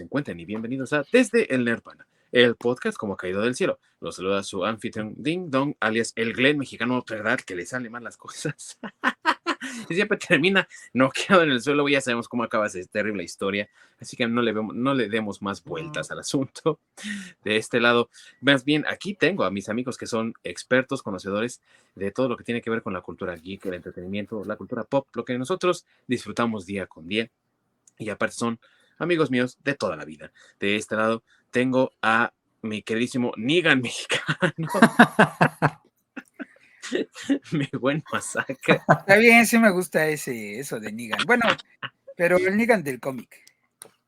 se encuentren y bienvenidos a Desde el Nirvana, el podcast como caído del cielo. Los saluda su anfitrión Ding Dong, alias el Glenn mexicano, ¿verdad? Que le salen mal las cosas. y siempre termina noqueado en el suelo. Ya sabemos cómo acaba esa terrible historia, así que no le, vemos, no le demos más vueltas al asunto. De este lado, más bien, aquí tengo a mis amigos que son expertos, conocedores de todo lo que tiene que ver con la cultura geek, el entretenimiento, la cultura pop, lo que nosotros disfrutamos día con día. Y aparte son amigos míos de toda la vida. De este lado tengo a mi queridísimo Nigan mexicano. mi buen masacre. Está bien, sí me gusta ese, eso de Nigan. Bueno, pero el Nigan del cómic.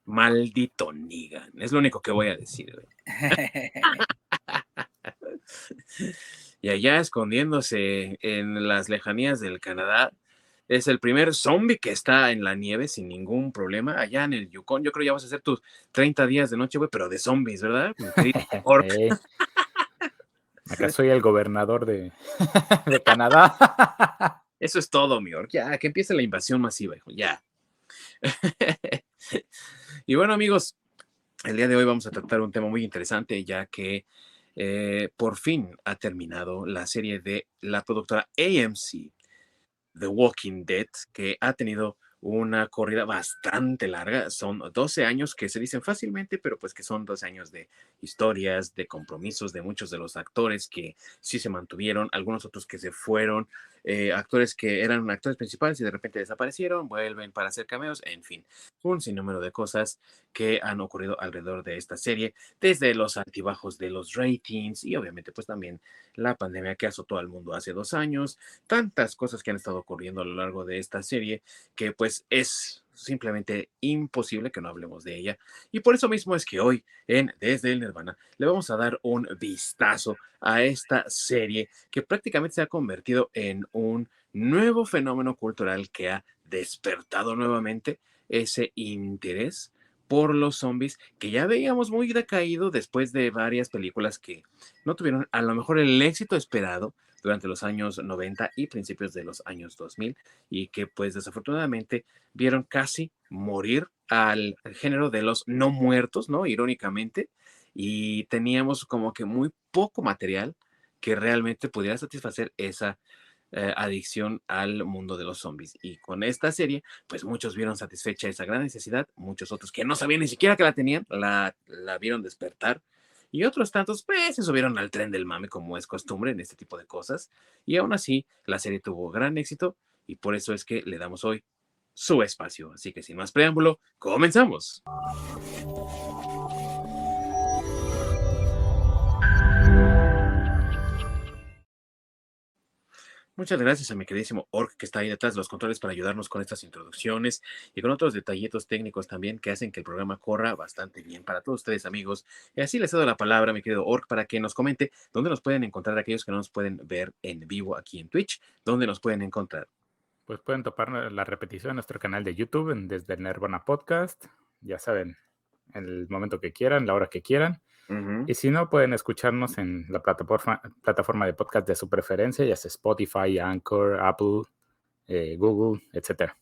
Maldito Nigan, es lo único que voy a decir. y allá escondiéndose en las lejanías del Canadá, es el primer zombie que está en la nieve sin ningún problema. Allá en el Yukon, yo creo ya vas a hacer tus 30 días de noche, güey, pero de zombies, ¿verdad? Acá soy el gobernador de, de Canadá. Eso es todo, mi orc. Ya, que empiece la invasión masiva, hijo. Ya. y bueno, amigos, el día de hoy vamos a tratar un tema muy interesante, ya que eh, por fin ha terminado la serie de la productora AMC, The Walking Dead, que ha tenido una corrida bastante larga. Son 12 años que se dicen fácilmente, pero pues que son 12 años de historias, de compromisos de muchos de los actores que sí se mantuvieron, algunos otros que se fueron, eh, actores que eran actores principales y de repente desaparecieron, vuelven para hacer cameos, en fin, un sinnúmero de cosas que han ocurrido alrededor de esta serie, desde los altibajos de los ratings y obviamente pues también la pandemia que azotó al mundo hace dos años, tantas cosas que han estado ocurriendo a lo largo de esta serie que pues es simplemente imposible que no hablemos de ella. Y por eso mismo es que hoy en Desde el Nirvana le vamos a dar un vistazo a esta serie que prácticamente se ha convertido en un nuevo fenómeno cultural que ha despertado nuevamente ese interés por los zombies que ya veíamos muy decaído después de varias películas que no tuvieron a lo mejor el éxito esperado durante los años 90 y principios de los años 2000 y que pues desafortunadamente vieron casi morir al género de los no muertos, ¿no? Irónicamente, y teníamos como que muy poco material que realmente pudiera satisfacer esa eh, adicción al mundo de los zombies. Y con esta serie, pues muchos vieron satisfecha esa gran necesidad, muchos otros que no sabían ni siquiera que la tenían, la, la vieron despertar. Y otros tantos, pues, se subieron al tren del mame, como es costumbre en este tipo de cosas. Y aún así, la serie tuvo gran éxito y por eso es que le damos hoy su espacio. Así que sin más preámbulo, comenzamos. Muchas gracias a mi queridísimo Orc que está ahí detrás de los controles para ayudarnos con estas introducciones y con otros detallitos técnicos también que hacen que el programa corra bastante bien para todos ustedes amigos. Y así les cedo la palabra, mi querido Orc, para que nos comente dónde nos pueden encontrar aquellos que no nos pueden ver en vivo aquí en Twitch, dónde nos pueden encontrar. Pues pueden topar la repetición en nuestro canal de YouTube desde el Nirvana Podcast, ya saben, en el momento que quieran, la hora que quieran. Y si no, pueden escucharnos en la plataforma, plataforma de podcast de su preferencia, ya sea Spotify, Anchor, Apple, eh, Google, etcétera.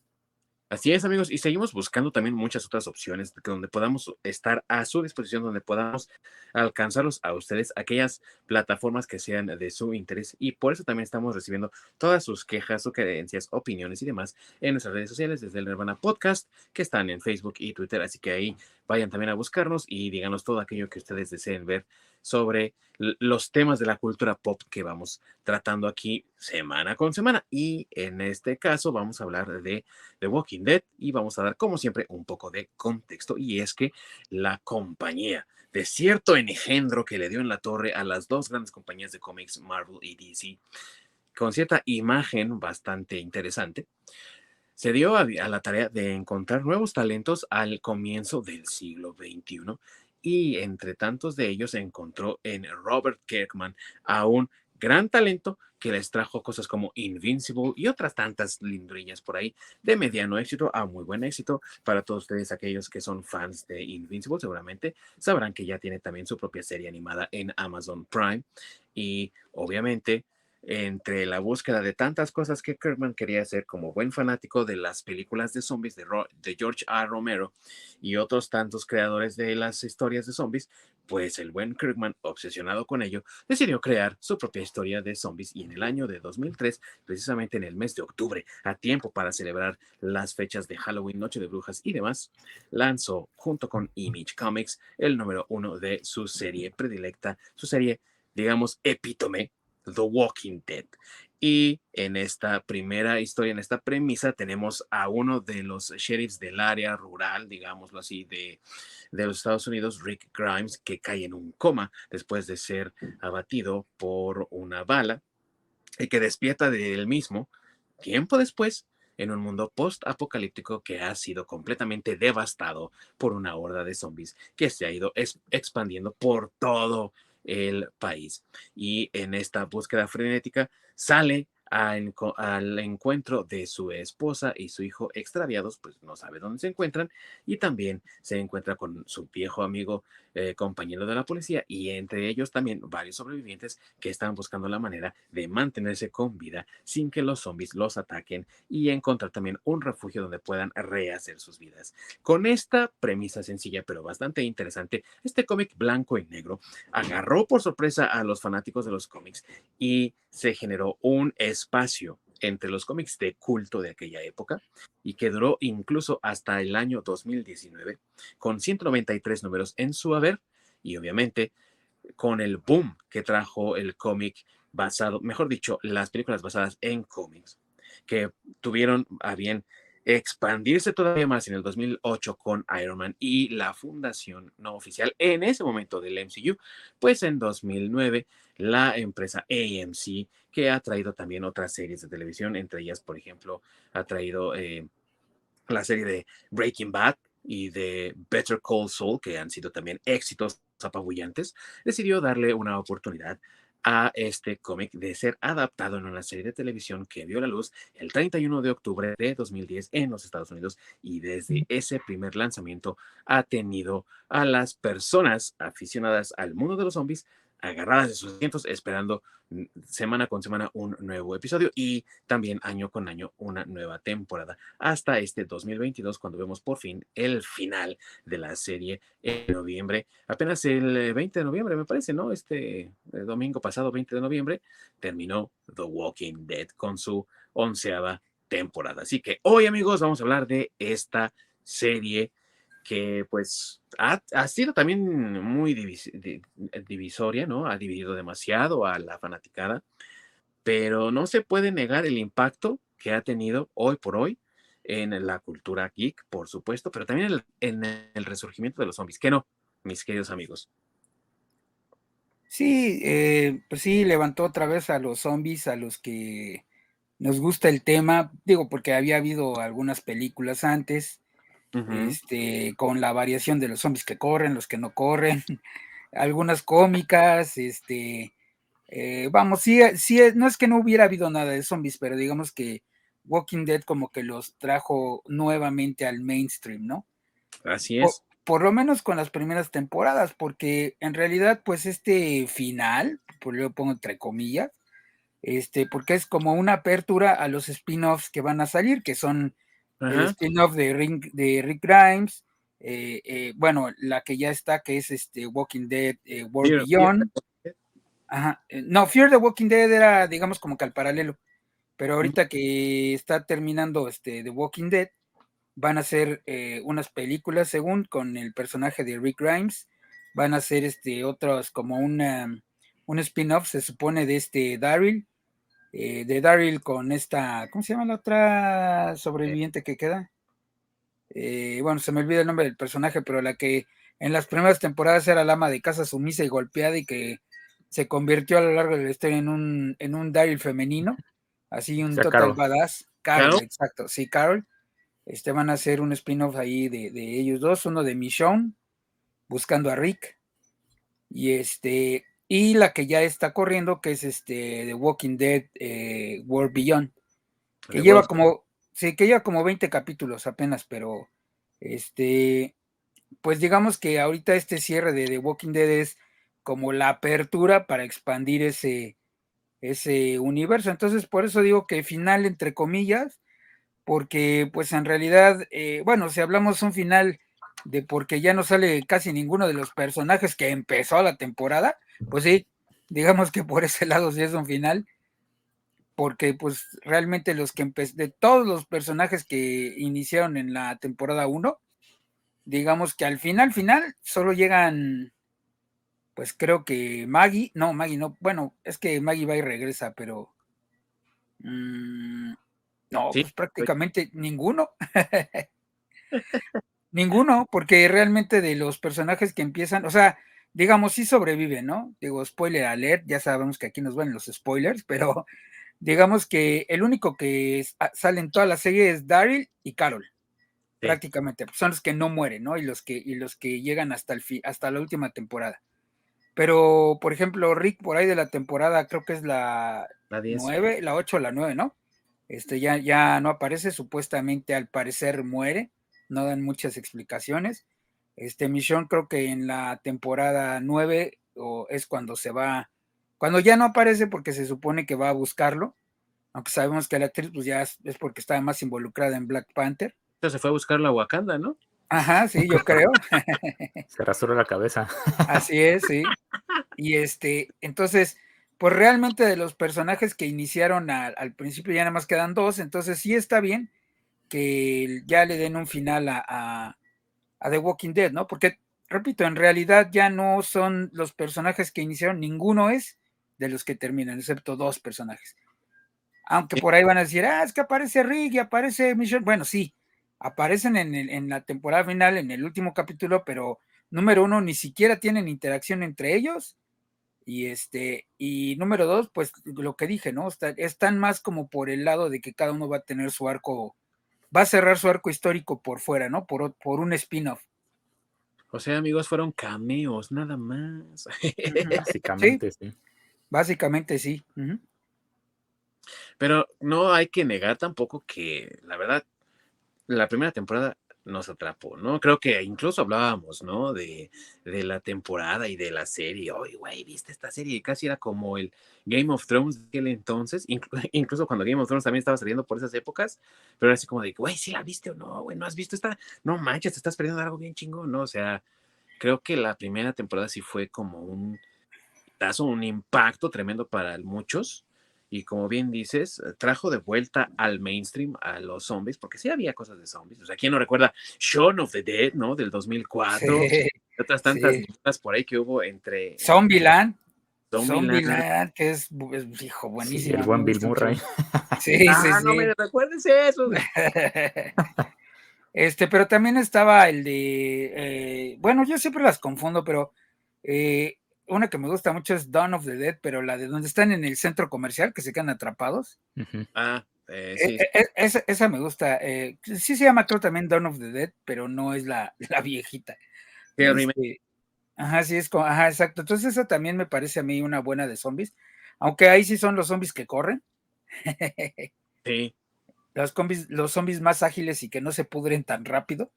Así es, amigos, y seguimos buscando también muchas otras opciones donde podamos estar a su disposición, donde podamos alcanzarlos a ustedes, aquellas plataformas que sean de su interés. Y por eso también estamos recibiendo todas sus quejas, sugerencias, opiniones y demás en nuestras redes sociales desde el Nirvana Podcast, que están en Facebook y Twitter. Así que ahí vayan también a buscarnos y díganos todo aquello que ustedes deseen ver sobre los temas de la cultura pop que vamos tratando aquí semana con semana. Y en este caso vamos a hablar de The Walking Dead y vamos a dar, como siempre, un poco de contexto. Y es que la compañía de cierto engendro que le dio en la torre a las dos grandes compañías de cómics, Marvel y DC, con cierta imagen bastante interesante, se dio a, la tarea de encontrar nuevos talentos al comienzo del siglo XXI y entre tantos de ellos encontró en Robert Kirkman a un gran talento que les trajo cosas como Invincible y otras tantas lindrillas por ahí de mediano éxito a muy buen éxito. Para todos ustedes, aquellos que son fans de Invincible, seguramente sabrán que ya tiene también su propia serie animada en Amazon Prime. Y obviamente entre la búsqueda de tantas cosas que Kirkman quería hacer como buen fanático de las películas de zombies de, George R. Romero y otros tantos creadores de las historias de zombies, pues el buen Kirkman, obsesionado con ello, decidió crear su propia historia de zombies y en el año de 2003, precisamente en el mes de octubre, a tiempo para celebrar las fechas de Halloween, Noche de Brujas y demás, lanzó junto con Image Comics el número uno de su serie predilecta, su serie, digamos, epítome The Walking Dead. Y en esta primera historia, en esta premisa, tenemos a uno de los sheriffs del área rural, digámoslo así, de, de los Estados Unidos, Rick Grimes, que cae en un coma después de ser abatido por una bala y que despierta de él mismo tiempo después en un mundo post-apocalíptico que ha sido completamente devastado por una horda de zombies que se ha ido expandiendo por todo el país. Y en esta búsqueda frenética sale al encuentro de su esposa y su hijo extraviados, pues no sabe dónde se encuentran, y también se encuentra con su viejo amigo, eh, compañero de la policía, y entre ellos también varios sobrevivientes que están buscando la manera de mantenerse con vida sin que los zombies los ataquen y encontrar también un refugio donde puedan rehacer sus vidas. Con esta premisa sencilla pero bastante interesante, este cómic blanco y negro agarró por sorpresa a los fanáticos de los cómics y se generó un espacio entre los cómics de culto de aquella época y que duró incluso hasta el año 2019 con 193 números en su haber y obviamente con el boom que trajo el cómic basado, mejor dicho, las películas basadas en cómics que tuvieron a bien expandirse todavía más en el 2008 con Iron Man y la fundación no oficial en ese momento del MCU, pues en 2009 la empresa AMC que ha traído también otras series de televisión, entre ellas, por ejemplo, ha traído eh, la serie de Breaking Bad y de Better Call Saul, que han sido también éxitos apabullantes, decidió darle una oportunidad a este cómic de ser adaptado en una serie de televisión que vio la luz el 31 de octubre de 2010 en los Estados Unidos y desde ese primer lanzamiento ha tenido a las personas aficionadas al mundo de los zombies agarradas de sus asientos esperando mm, semana con semana un nuevo episodio y también año con año una nueva temporada hasta este 2022 cuando vemos por fin el final de la serie en noviembre apenas el 20 de noviembre me parece no este eh, domingo pasado 20 de noviembre terminó The Walking Dead con su onceava temporada. Así que hoy amigos vamos a hablar de esta serie que pues ha, sido también muy divisoria, ¿no? Ha dividido demasiado a la fanaticada, pero no se puede negar el impacto que ha tenido hoy por hoy en la cultura geek, por supuesto, pero también en el, resurgimiento de los zombies. ¿Qué no, mis queridos amigos? Sí, eh, pues sí, levantó otra vez a los zombies, a los que nos gusta el tema, digo, porque había habido algunas películas antes, este, con la variación de los zombies que corren, los que no corren, algunas cómicas, este, eh, vamos, sí, sí, no es que no hubiera habido nada de zombies, pero digamos que Walking Dead como que los trajo nuevamente al mainstream, ¿no? Así es. Por, lo menos con las primeras temporadas, porque en realidad, pues este final, por lo pongo entre comillas, este, porque es como una apertura a los spin-offs que van a salir, que son el spin-off de, de, Rick Grimes, eh, eh, bueno, la que ya está, que es este Walking Dead eh, World Beyond. Ajá. No, Fear the Walking Dead era, digamos, como que al paralelo. Pero ahorita que está terminando este The Walking Dead, van a ser unas películas, según, con el personaje de Rick Grimes. Van a ser este, otros, como una, un spin-off, se supone, de este Daryl, eh, de Daryl con esta, ¿cómo se llama la otra sobreviviente que queda? Eh, bueno, se me olvida el nombre del personaje, pero la que en las primeras temporadas era la ama de casa sumisa y golpeada y que se convirtió a lo largo de la historia en un, en un Daryl femenino, así un total badass. Carol, exacto, sí, Carol. Este van a hacer un spin-off ahí de, de, ellos dos, uno de Michonne, buscando a Rick. Y este, y la que ya está corriendo, que es este The Walking Dead eh, World Beyond, que lleva como, sí, que lleva como 20 capítulos apenas, pero este, pues digamos que ahorita este cierre de The Walking Dead es como la apertura para expandir ese, ese universo. Entonces, por eso digo que final entre comillas, porque pues en realidad, eh, bueno, si hablamos un final de porque ya no sale casi ninguno de los personajes que empezó la temporada, pues sí, digamos que por ese lado sí es un final, porque pues realmente los que de todos los personajes que iniciaron en la temporada 1, digamos que al final, final, solo llegan, pues creo que Maggie, no, Maggie no, bueno, es que Maggie va y regresa, pero... Mm, no, pues prácticamente ninguno. ninguno, porque realmente de los personajes que empiezan, o sea, digamos, sí sobreviven, ¿no? Digo, spoiler alert, ya sabemos que aquí nos van los spoilers, pero digamos que el único que ah, sale en toda la serie es Daryl y Carol. Prácticamente, pues, son los que no mueren, ¿no? Y los que, y los que llegan hasta el hasta la última temporada. Pero, por ejemplo, Rick, por ahí de la temporada, creo que es la, la 9, la 8 o la 9, ¿no? Este ya, ya no aparece, supuestamente al parecer muere, no dan muchas explicaciones. Este Michonne creo que en la temporada 9 o es cuando se va, cuando ya no aparece porque se supone que va a buscarlo, aunque sabemos que la actriz pues ya es, porque estaba más involucrada en Black Panther. Entonces se fue a buscar la Wakanda, ¿no? Ajá, sí, yo creo. se rasuró la cabeza. Así es, sí. Y este, entonces, pues realmente de los personajes que iniciaron al principio ya nada más quedan dos, entonces sí está bien que ya le den un final a, a, The Walking Dead, ¿no? Porque, repito, en realidad ya no son los personajes que iniciaron, ninguno es de los que terminan, excepto dos personajes. Aunque por ahí van a decir, ah, es que aparece Rick y aparece Michelle. Bueno, sí, aparecen en, en la temporada final, en el último capítulo, pero número uno, ni siquiera tienen interacción entre ellos y este, y número dos, pues lo que dije, ¿no? están más como por el lado de que cada uno va a tener su arco, va a cerrar su arco histórico por fuera, ¿no? Por, por un spin-off. O sea, amigos, fueron cameos, nada más. Básicamente, sí. Básicamente, sí. Pero no hay que negar tampoco que, la verdad, la primera temporada nos atrapó, ¿no? Creo que incluso hablábamos, ¿no? De, la temporada y de la serie. Oye, güey, ¿viste esta serie? Casi era como el Game of Thrones de aquel entonces, incluso cuando Game of Thrones también estaba saliendo por esas épocas, pero era así como de, güey, ¿sí la viste o no? Güey, ¿no has visto esta? No manches, te estás perdiendo algo bien chingón, ¿no? O sea, creo que la primera temporada sí fue como un, un impacto tremendo para muchos y como bien dices, eh, trajo de vuelta al mainstream a los zombies, porque sí había cosas de zombies. O sea, ¿quién no recuerda Shaun of the Dead, ¿no? Del 2004. y otras tantas cosas por ahí que hubo entre... Zombieland. Zombieland, que es, hijo, buenísimo. el buen Bill Murray. Sí, ah, sí, no me recuerdes eso. este, pero también estaba el de, eh, bueno, yo siempre las confundo, pero eh, una que me gusta mucho es Dawn of the Dead, pero la de donde están en el centro comercial, que se quedan atrapados. Ah, eh, sí. E, e, e, esa, me gusta. Eh, sí se llama, creo también Dawn of the Dead, pero no es la, la viejita. Este, ajá, sí, es como, ajá, exacto. Entonces esa también me parece a mí una buena de zombies, aunque ahí sí son los zombies que corren. sí. Los zombies, los zombies más ágiles y que no se pudren tan rápido.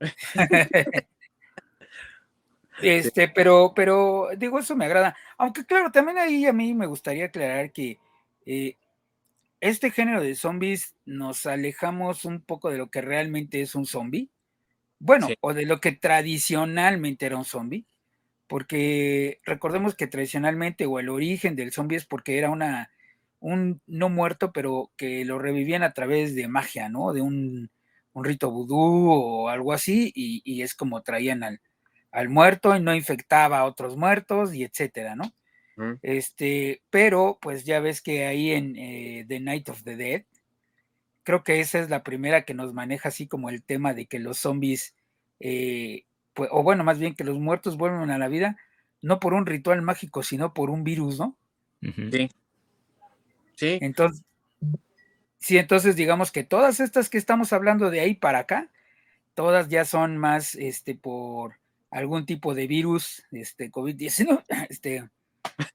Este, pero, pero digo, eso me agrada. Aunque claro, también ahí a mí me gustaría aclarar que eh, este género de zombies nos alejamos un poco de lo que realmente es un zombie. Bueno, o de lo que tradicionalmente era un zombie. Porque recordemos que tradicionalmente, o el origen del zombie es porque era una, un no muerto, pero que lo revivían a través de magia, ¿no? De un, un rito vudú o algo así, y, y es como traían al, al muerto y no infectaba a otros muertos y etcétera, ¿no? Este, pero pues ya ves que ahí en eh, The Night of the Dead, creo que esa es la primera que nos maneja así como el tema de que los zombies, eh, pues, o bueno, más bien que los muertos vuelven a la vida, no por un ritual mágico, sino por un virus, ¿no? Sí. Sí. Entonces, sí, entonces digamos que todas estas que estamos hablando de ahí para acá, todas ya son más, este, por algún tipo de virus, este COVID-19, este,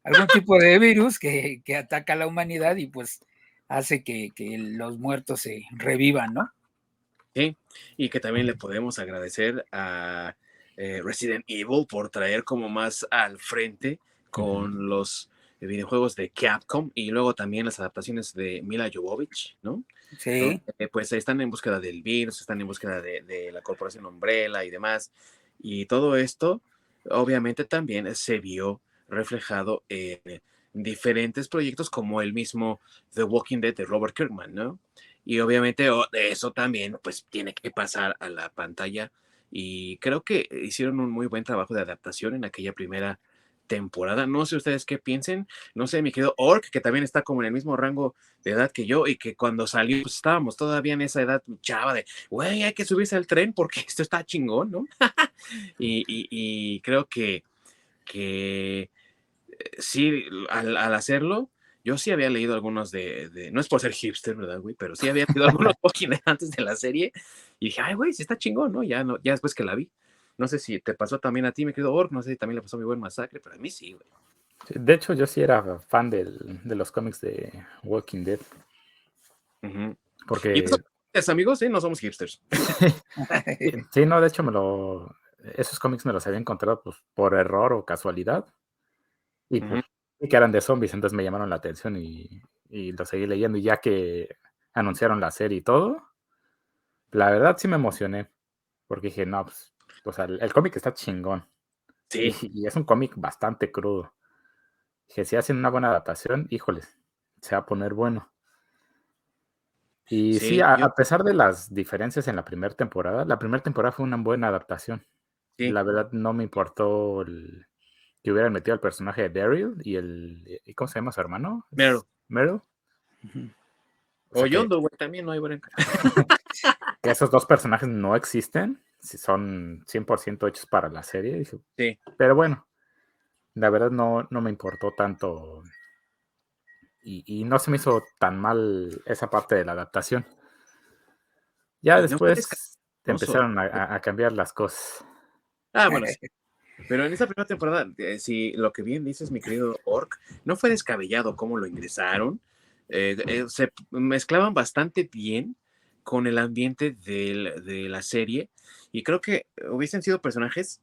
algún tipo de virus que, ataca a la humanidad y pues hace que, los muertos se revivan, ¿no? Sí, y que también le podemos agradecer a eh, Resident Evil por traer como más al frente con los videojuegos de Capcom y luego también las adaptaciones de Mila Jovovich, ¿no? Sí. Eh, pues están en búsqueda del virus, están en búsqueda de, la corporación Umbrella y demás. Y todo esto, obviamente, también se vio reflejado en diferentes proyectos como el mismo The Walking Dead de Robert Kirkman, ¿no? Y obviamente eso también, pues, tiene que pasar a la pantalla. Y creo que hicieron un muy buen trabajo de adaptación en aquella primera temporada. No sé ustedes qué piensen. No sé, mi querido Orc, que también está como en el mismo rango de edad que yo y que cuando salió, pues estábamos todavía en esa edad chava de, güey, hay que subirse al tren porque esto está chingón, ¿no? y, creo que, que eh, sí, al, hacerlo, yo sí había leído algunos de, no es por ser hipster, ¿verdad, güey? Pero sí había leído algunos poquines antes de la serie y dije, ay, güey, sí está chingón, ¿no? Ya, no, ya después que la vi. No sé si te pasó también a ti, me quedo Orc, no sé si también le pasó a mi buen masacre, pero a mí sí, güey. De hecho, yo sí era fan del, de los cómics de Walking Dead. Porque. ¿Y amigos? Sí, no somos hipsters. sí, no, de hecho, me lo. Esos cómics me los había encontrado pues, por error o casualidad. Y, pues, que eran de zombies, entonces me llamaron la atención y, y los seguí leyendo. Y ya que anunciaron la serie y todo, la verdad sí me emocioné. Porque dije, no, pues o sea, el, cómic está chingón. Sí. Y, es un cómic bastante crudo. Que si hacen una buena adaptación, híjoles, se va a poner bueno. Y sí, a, pesar de las diferencias en la primera temporada, la primera temporada fue una buena adaptación. Sí. La verdad no me importó que hubieran metido al personaje de Daryl y el... ¿Cómo se llama su hermano? Meryl. Meryl. O, Yondo, güey, también no hay que esos dos personajes no existen si son 100% hechos para la serie. Sí. Pero bueno, la verdad no, no me importó tanto y, no se me hizo tan mal esa parte de la adaptación. Ya pues después empezaron a, cambiar las cosas. Ah, bueno. Pero en esa primera temporada, eh, si lo que bien dices, mi querido Orc, no fue descabellado cómo lo ingresaron. Eh, eh, se mezclaban bastante bien con el ambiente de la serie y creo que hubiesen sido personajes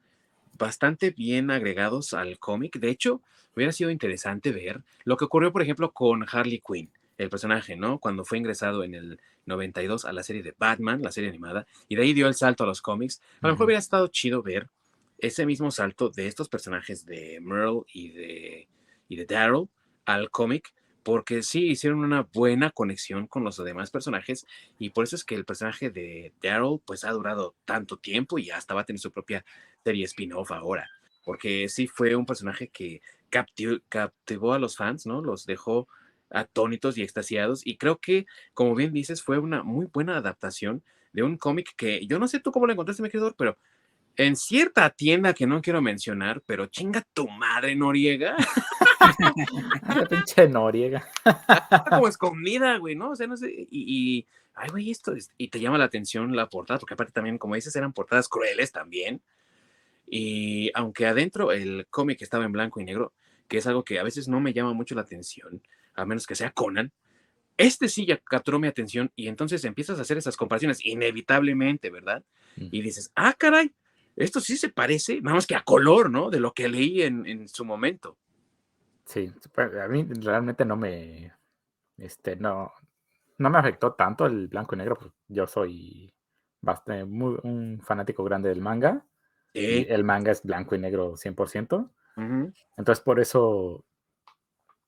bastante bien agregados al cómic. De hecho, hubiera sido interesante ver lo que ocurrió, por ejemplo, con Harley Quinn, el personaje, ¿no? Cuando fue ingresado en el 92 a la serie de Batman, la serie animada, y de ahí dio el salto a los cómics. A lo mejor hubiera estado chido ver ese mismo salto de estos personajes de Merle y de, y de Daryl al cómic, porque sí hicieron una buena conexión con los demás personajes y por eso es que el personaje de Daryl pues ha durado tanto tiempo y hasta va a tener su propia serie spin-off ahora, porque sí fue un personaje que captivó, a los fans, ¿no? Los dejó atónitos y extasiados y creo que, como bien dices, fue una muy buena adaptación de un cómic que yo no sé tú cómo lo encontraste, mi pero en cierta tienda que no quiero mencionar, pero chinga tu madre, Noriega. pinche Noriega. como escondida, güey, ¿no? O sea, no sé. Y, y ay, güey, esto. Es, y te llama la atención la portada, porque aparte también, como dices, eran portadas crueles también. Y aunque adentro el cómic estaba en blanco y negro, que es algo que a veces no me llama mucho la atención, a menos que sea Conan, este sí ya capturó mi atención y entonces empiezas a hacer esas comparaciones inevitablemente, ¿verdad? Mm. Y dices, ah, caray, esto sí se parece, nada más que a color, ¿no? De lo que leí en, en su momento. Sí, pues, a mí realmente no me, este, no, no me afectó tanto el blanco y negro, pues yo soy bastante, muy, un fanático grande del manga. Y el manga es blanco y negro 100%. Entonces, por eso,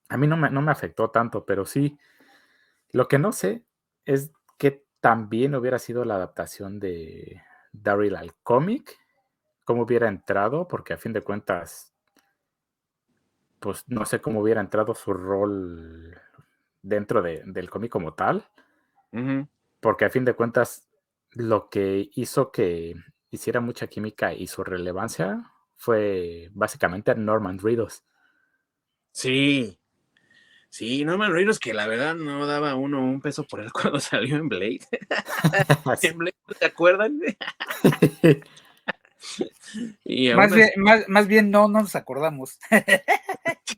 a mí no me, no me afectó tanto, pero sí, lo que no sé es que también hubiera sido la adaptación de Daryl al cómic, cómo hubiera entrado, porque a fin de cuentas pues no sé cómo hubiera entrado su rol dentro del cómic como tal, porque a fin de cuentas lo que hizo que hiciera mucha química y su relevancia fue básicamente Norman Reedus. Sí, sí, Norman Reedus que la verdad no daba uno un peso por él cuando salió en Blade. en Blade, ¿te acuerdan? más, bien, más, bien, no, nos acordamos.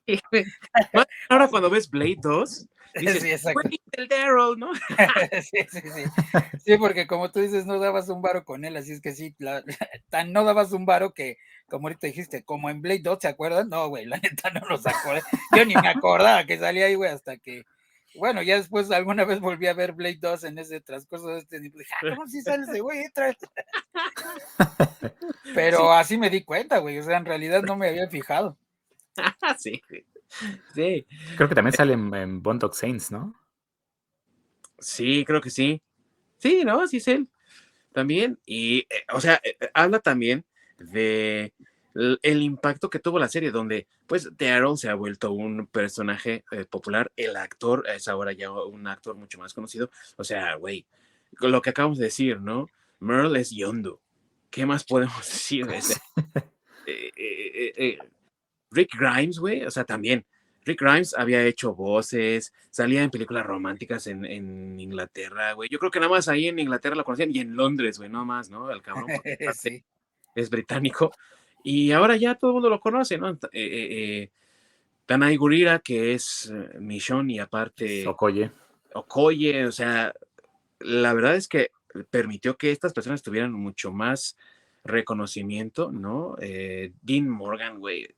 Ahora cuando ves Blade 2, dices, sí, el Daryl, ¿no? sí, sí, sí. Sí, porque como tú dices, no dabas un varo con él, así es que sí, tan no dabas un varo que como ahorita dijiste, como en Blade 2, ¿se acuerdan? No, güey, la neta no los acordé. Yo ni me acordaba que salía ahí, güey, hasta que, bueno, ya después alguna vez volví a ver Blade 2 en ese transcurso de este tipo. Dije, ah, ¿cómo si sale ese güey? Pero así me di cuenta, güey, o sea, en realidad no me había fijado. sí, Sí. Creo que también sale en, en Bond Saints, ¿no? Sí, creo que sí. Sí, ¿no? Sí es él. También. Y, eh, o sea, eh, eh, habla también de el impacto que tuvo la serie, donde pues Daryl se ha vuelto un personaje popular, el actor es ahora ya un actor mucho más conocido, o sea, güey, lo que acabamos de decir, ¿no? Merle es Yondo, ¿qué más podemos decir de ese? Rick Grimes, güey, o sea, también, Rick Grimes había hecho voces, salía en películas románticas en, en Inglaterra, güey. Yo creo que nada más ahí en Inglaterra lo conocían y en Londres, güey, no más, ¿no? El cabrón es británico. Y ahora ya todo el mundo lo conoce, ¿no? Eh, eh, eh Tanay Gurira, que es eh, Michonne y aparte... Okoye. Okoye, o sea, la verdad es que permitió que estas personas tuvieran mucho más reconocimiento, ¿no? Eh, Dean Morgan, güey,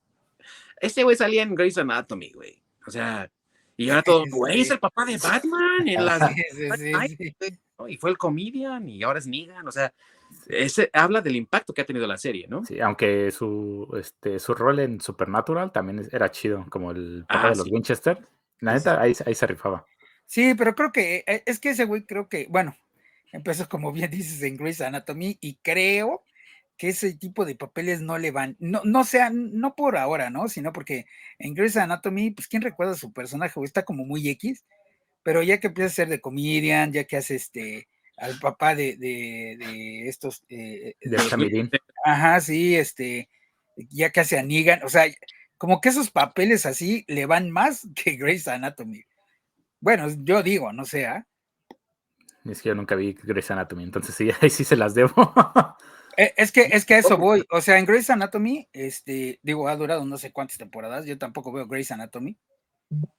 este güey salía en Grey's Anatomy, güey. O sea, y ahora todo, güey, es el papá de Batman en las... y fue el comedian y ahora es Negan, o sea, ese habla del impacto que ha tenido la serie, ¿no? Sí, aunque su, este, su rol en Supernatural también era chido, como el papá de ah, los Winchester. La neta, ahí, ahí se rifaba. Sí, pero creo que, eh, es que ese güey creo que, bueno, empezó como bien dices en Grey's Anatomy y creo que ese tipo de papeles no le van, no, no sean, no por ahora, ¿no? Sino porque en Grey's Anatomy, pues quién recuerda su personaje, está como muy X, pero ya que empieza a ser de comedian, ya que hace este al papá de, de, estos eh, de, Ajá, sí, este, ya que hace a Negan, o sea, como que esos papeles así le van más que Grey's Anatomy. Bueno, yo digo, no sé, ¿ah? Es que yo nunca vi Grey's Anatomy, entonces sí, ahí sí se las debo. Eh, es que, es que a eso voy. O sea, en Grey's Anatomy, este, digo, ha durado no sé cuántas temporadas. Yo tampoco veo Grey's Anatomy.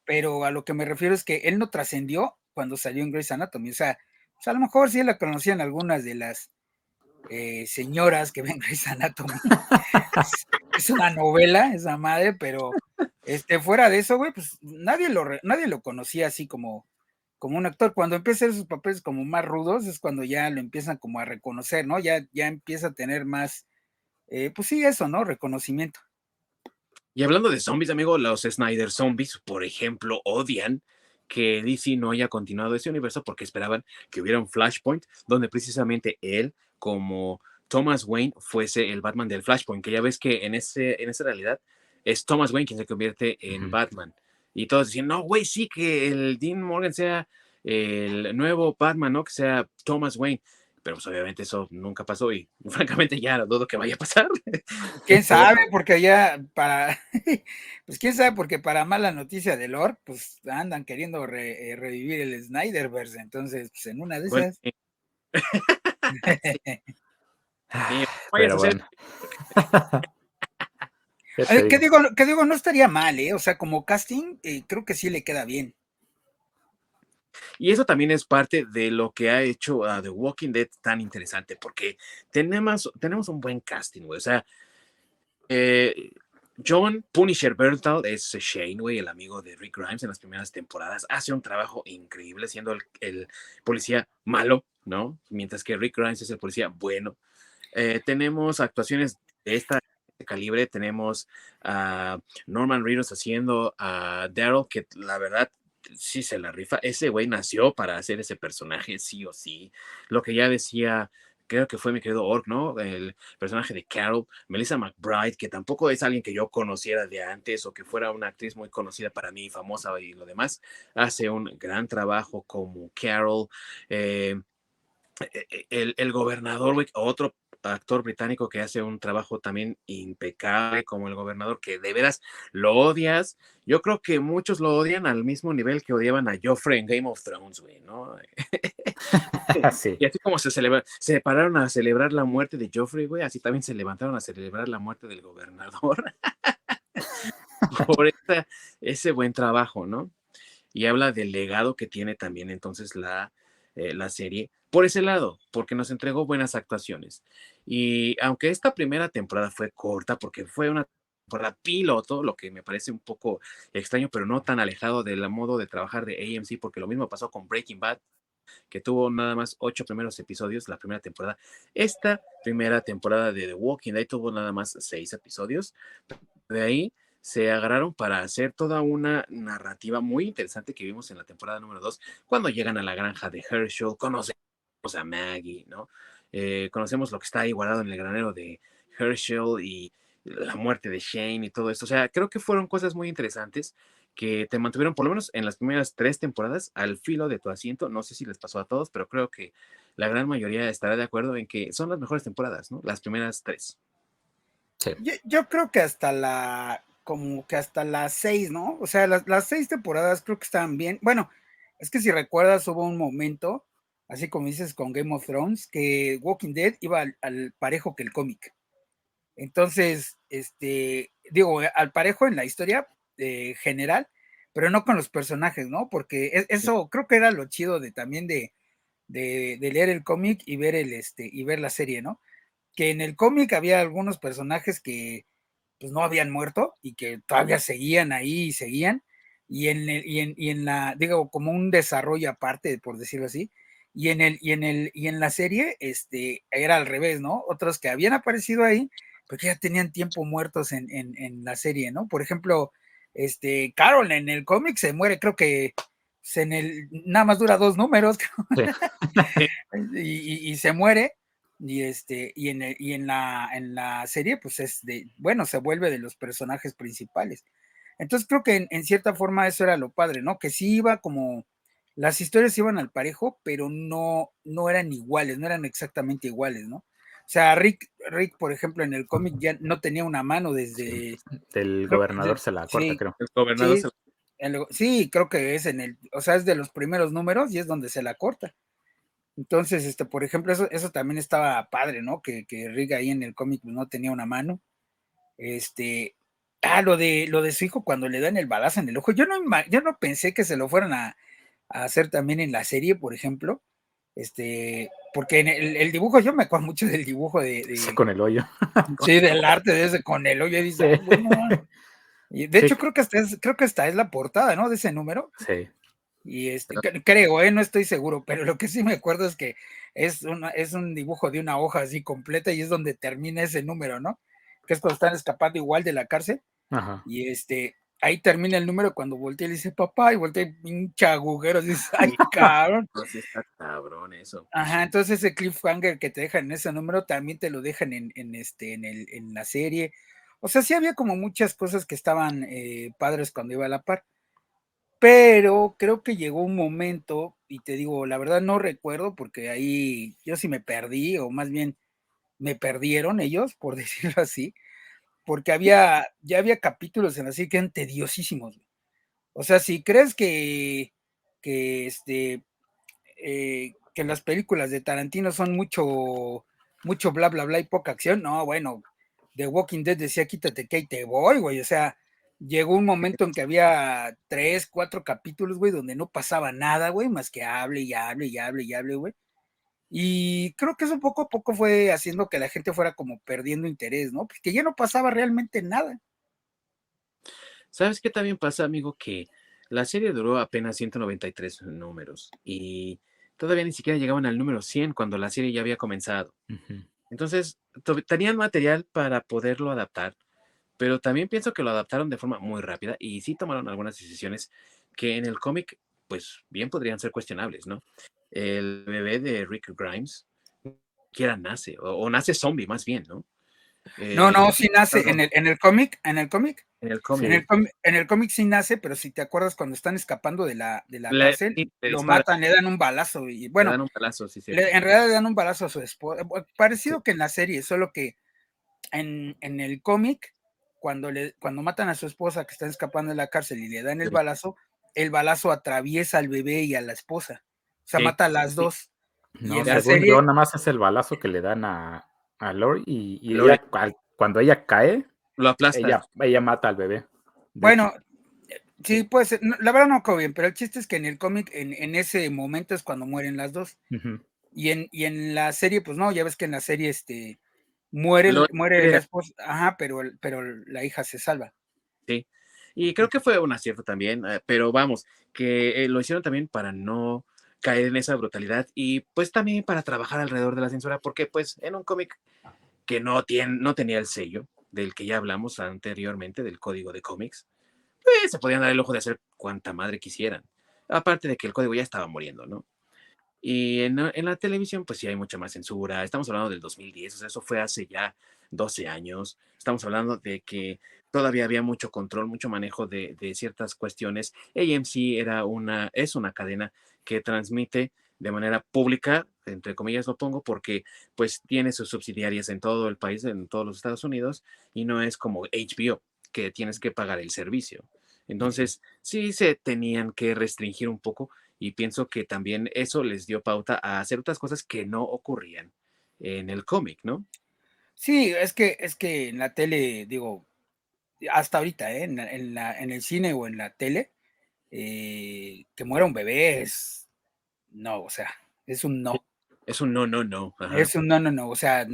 Pero a lo que me refiero es que él no trascendió cuando salió en Grey's Anatomy. O sea, pues, a lo mejor sí la conocían algunas de las eh, señoras que ven Grey's Anatomy. es, una novela, esa madre, pero este, fuera de eso, güey, pues nadie lo, nadie lo conocía así como, como un actor. Cuando empieza a hacer sus papeles como más rudos, es cuando ya lo empiezan como a reconocer, ¿no? Ya, ya empieza a tener más, eh, pues sí, eso, ¿no? Reconocimiento. Y hablando de zombies, amigo, los Snyder Zombies, por ejemplo, odian que DC no haya continuado ese universo porque esperaban que hubiera un Flashpoint donde precisamente él, como Thomas Wayne, fuese el Batman del Flashpoint, que ya ves que en, ese, en esa realidad es Thomas Wayne quien se convierte en Batman. Y todos decían, no, güey, sí, que el Dean Morgan sea el nuevo Batman, ¿no? Que sea Thomas Wayne. Pero pues obviamente eso nunca pasó y francamente ya dudo que vaya a pasar. ¿Quién sabe? Porque ya para, pues quién sabe, porque para mala noticia de Lord, pues andan queriendo eh, revivir el Snyderverse, entonces pues en una de esas. Pero bueno. ¿Qué digo? ¿Qué digo? No estaría mal, ¿eh? O sea, como casting, eh, creo que sí le queda bien. Y eso también es parte de lo que ha hecho a The Walking Dead tan interesante, porque tenemos, tenemos un buen casting, güey. O sea, eh, John Punisher Bertal es Shane, güey, el amigo de Rick Grimes en las primeras temporadas. Hace un trabajo increíble siendo el, policía malo, ¿no? Mientras que Rick Grimes es el policía bueno. Eh, tenemos actuaciones de esta calibre. Tenemos a Norman Reedus haciendo a Daryl, que la verdad sí se la rifa. Ese güey nació para hacer ese personaje, sí o sí. Lo que ya decía, creo que fue mi querido Ork, ¿no? El personaje de Carol, Melissa McBride, que tampoco es alguien que yo conociera de antes o que fuera una actriz muy conocida para mí, famosa y lo demás, hace un gran trabajo como Carol. Eh, e, e, el, el, gobernador, otro actor británico que hace un trabajo también impecable como el gobernador, que de veras lo odias. Yo creo que muchos lo odian al mismo nivel que odiaban a Joffrey en Game of Thrones, güey, ¿no? Y así como se, celebra, se pararon a celebrar la muerte de Joffrey, güey, así también se levantaron a celebrar la muerte del gobernador. Por ese buen trabajo, ¿no? Y habla del legado que tiene también entonces la, eh, la serie por ese lado, porque nos entregó buenas actuaciones. Y aunque esta primera temporada fue corta, porque fue una temporada piloto, lo que me parece un poco extraño, pero no tan alejado del modo de trabajar de AMC, porque lo mismo pasó con Breaking Bad, que tuvo nada más ocho primeros episodios la primera temporada. Esta primera temporada de The Walking Dead tuvo nada más seis episodios. De ahí se agarraron para hacer toda una narrativa muy interesante que vimos en la temporada número dos, cuando llegan a la granja de Herschel, conocemos a Maggie, ¿no? Eh, conocemos lo que está ahí guardado en el granero de Herschel y la muerte de Shane y todo esto. O sea, creo que fueron cosas muy interesantes que te mantuvieron por lo menos en las primeras tres temporadas al filo de tu asiento. No sé si les pasó a todos, pero creo que la gran mayoría estará de acuerdo en que son las mejores temporadas, ¿no? Las primeras tres. Yo, creo que hasta la, como que hasta las seis, ¿no? O sea, las, seis temporadas creo que estaban bien. Bueno, es que si recuerdas, hubo un momento, así como dices con Game of Thrones, que Walking Dead iba al, al parejo que el cómic. Entonces, este, digo, al parejo en la historia, eh, general, pero no con los personajes, ¿no? Porque e, eso creo que era lo chido de también de, de, leer el cómic y ver el este y ver la serie, ¿no? Que en el cómic había algunos personajes que pues no habían muerto y que todavía seguían ahí y seguían, y en, el, y en, y en la, digo, como un desarrollo aparte, por decirlo así, y en el, y en el, y en la serie, este, era al revés, ¿no? Otros que habían aparecido ahí, porque ya tenían tiempo muertos en, en, en la serie, ¿no? Por ejemplo, este, Carol en el cómic se muere, creo que en el, nada más dura dos números y, se muere. Y este, y en, y en la en la serie, pues es de, bueno, se vuelve de los personajes principales. Entonces creo que en, cierta forma eso era lo padre, ¿no? Que sí iba como, las historias iban al parejo, pero no, no eran iguales, no eran exactamente iguales, ¿no? O sea, Rick, Rick, por ejemplo, en el cómic ya no tenía una mano desde. Del gobernador se la corta, creo. El gobernador sí, se... sí, creo que es en el. O sea, es de los primeros números y es donde se la corta. Entonces, este, por ejemplo, eso, eso también estaba padre, ¿no? Que, que Rick ahí en el cómic no tenía una mano. Este. Ah, lo de, lo de su hijo cuando le dan el balazo en el ojo. Yo no, yo no pensé que se lo fueran a, a hacer también en la serie, por ejemplo este, porque en el, dibujo, yo me acuerdo mucho del dibujo de. con el hoyo. sí, del arte de ese con el hoyo. Dice, y de hecho, creo que es, creo que esta es la portada, ¿no? De ese número. Sí. Y este, creo, ¿eh? no estoy seguro, pero lo que sí me acuerdo es que es, una, es un dibujo de una hoja así completa y es donde termina ese número, ¿no? Que es cuando están escapando igual de la cárcel. Ajá. Y este, ahí termina el número cuando voltea y le dice papá y voltea pinche agujero, dice, ay cabrón. Pues está cabrón eso. Ajá, entonces ese cliffhanger que te dejan en ese número también te lo dejan en, en este, en, el, en la serie. O sea, sí había como muchas cosas que estaban eh, padres cuando iba a la par. Pero creo que llegó un momento, y te digo, la verdad no recuerdo, porque ahí yo sí me perdí, o más bien me perdieron ellos, por decirlo así porque había, ya había capítulos en así que eran tediosísimos. O sea, si crees que, que este, eh, que las películas de Tarantino son mucho, mucho bla, bla, bla y poca acción, no, bueno, The Walking Dead decía quítate que ahí te voy, güey, o sea, llegó un momento en que había tres, cuatro capítulos, güey, donde no pasaba nada, güey, más que hable y hable y hable y hable, güey. Y creo que eso poco a poco fue haciendo que la gente fuera como perdiendo interés, ¿no? Porque ya no pasaba realmente nada. ¿Sabes qué también pasa, amigo? Que la serie duró apenas 193 números y todavía ni siquiera llegaban al número 100 cuando la serie ya había comenzado. Entonces, tenían material para poderlo adaptar, pero también pienso que lo adaptaron de forma muy rápida y sí tomaron algunas decisiones que en el cómic, pues bien podrían ser cuestionables, ¿no? El bebé de Rick Grimes, quiera nace, o, nace zombie más bien, ¿no? no, no, sí nace en el, en el cómic, en el cómic. En el cómic. En el, cómic sí nace, pero si te acuerdas cuando están escapando de la, de la cárcel, lo matan, le dan un balazo y bueno. Le dan un balazo, sí, sí. en realidad le dan un balazo a su esposa. Parecido que en la serie, solo que en, en el cómic, cuando, le, cuando matan a su esposa que está escapando de la cárcel y le dan el balazo, el balazo atraviesa al bebé y a la esposa. O sea, mata a las dos. No, y según yo, nada más es el balazo que le dan a, a Lori y, cuando ella cae, lo aplasta. Ella, mata al bebé. Bueno, sí, pues la verdad no acabo bien, pero el chiste es que en el cómic, en, ese momento es cuando mueren las dos. Y en, y en la serie, pues no, ya ves que en la serie este, muere, muere la esposa, ajá, pero, pero la hija se salva. Sí, y creo que fue un acierto también, eh, pero vamos, que eh, lo hicieron también para no caer en esa brutalidad y pues también para trabajar alrededor de la censura, porque pues en un cómic que no, tiene, no tenía el sello del que ya hablamos anteriormente, del código de cómics, pues se podían dar el ojo de hacer cuanta madre quisieran. Aparte de que el código ya estaba muriendo, ¿no? Y en, en, la televisión, pues sí hay mucha más censura. Estamos hablando del 2010, o sea, eso fue hace ya 12 años. Estamos hablando de que todavía había mucho control, mucho manejo de, de ciertas cuestiones. AMC era una, es una cadena que transmite de manera pública, entre comillas lo pongo, porque pues tiene sus subsidiarias en todo el país, en todos los Estados Unidos, y no es como HBO, que tienes que pagar el servicio. Entonces, sí se tenían que restringir un poco y pienso que también eso les dio pauta a hacer otras cosas que no ocurrían en el cómic, ¿no? Sí, es que, es que en la tele, digo, hasta ahorita, ¿eh? en, en, el cine o en la tele, eh, que muera un bebé es, no, o sea, es un no. Es un no, no, no. Es un no, no, no. O sea,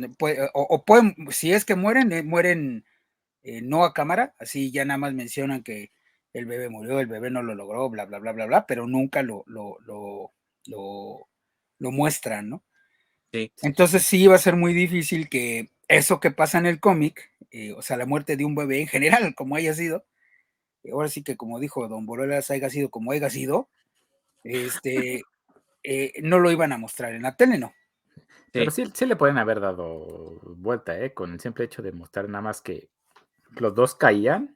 o, pueden, si es que mueren, eh, mueren no a cámara, así ya nada más mencionan que el bebé murió, el bebé no lo logró, bla, bla, bla, bla, bla, pero nunca lo, lo, lo, lo, muestran, ¿no? Sí. Entonces sí va a ser muy difícil que eso que pasa en el cómic, eh, o sea, la muerte de un bebé en general, como haya sido, ahora sí que como dijo Don Borolas, haya sido como haya sido, este, eh, no lo iban a mostrar en la tele, ¿no? Pero sí, sí le pueden haber dado vuelta, ¿eh? Con el simple hecho de mostrar nada más que los dos caían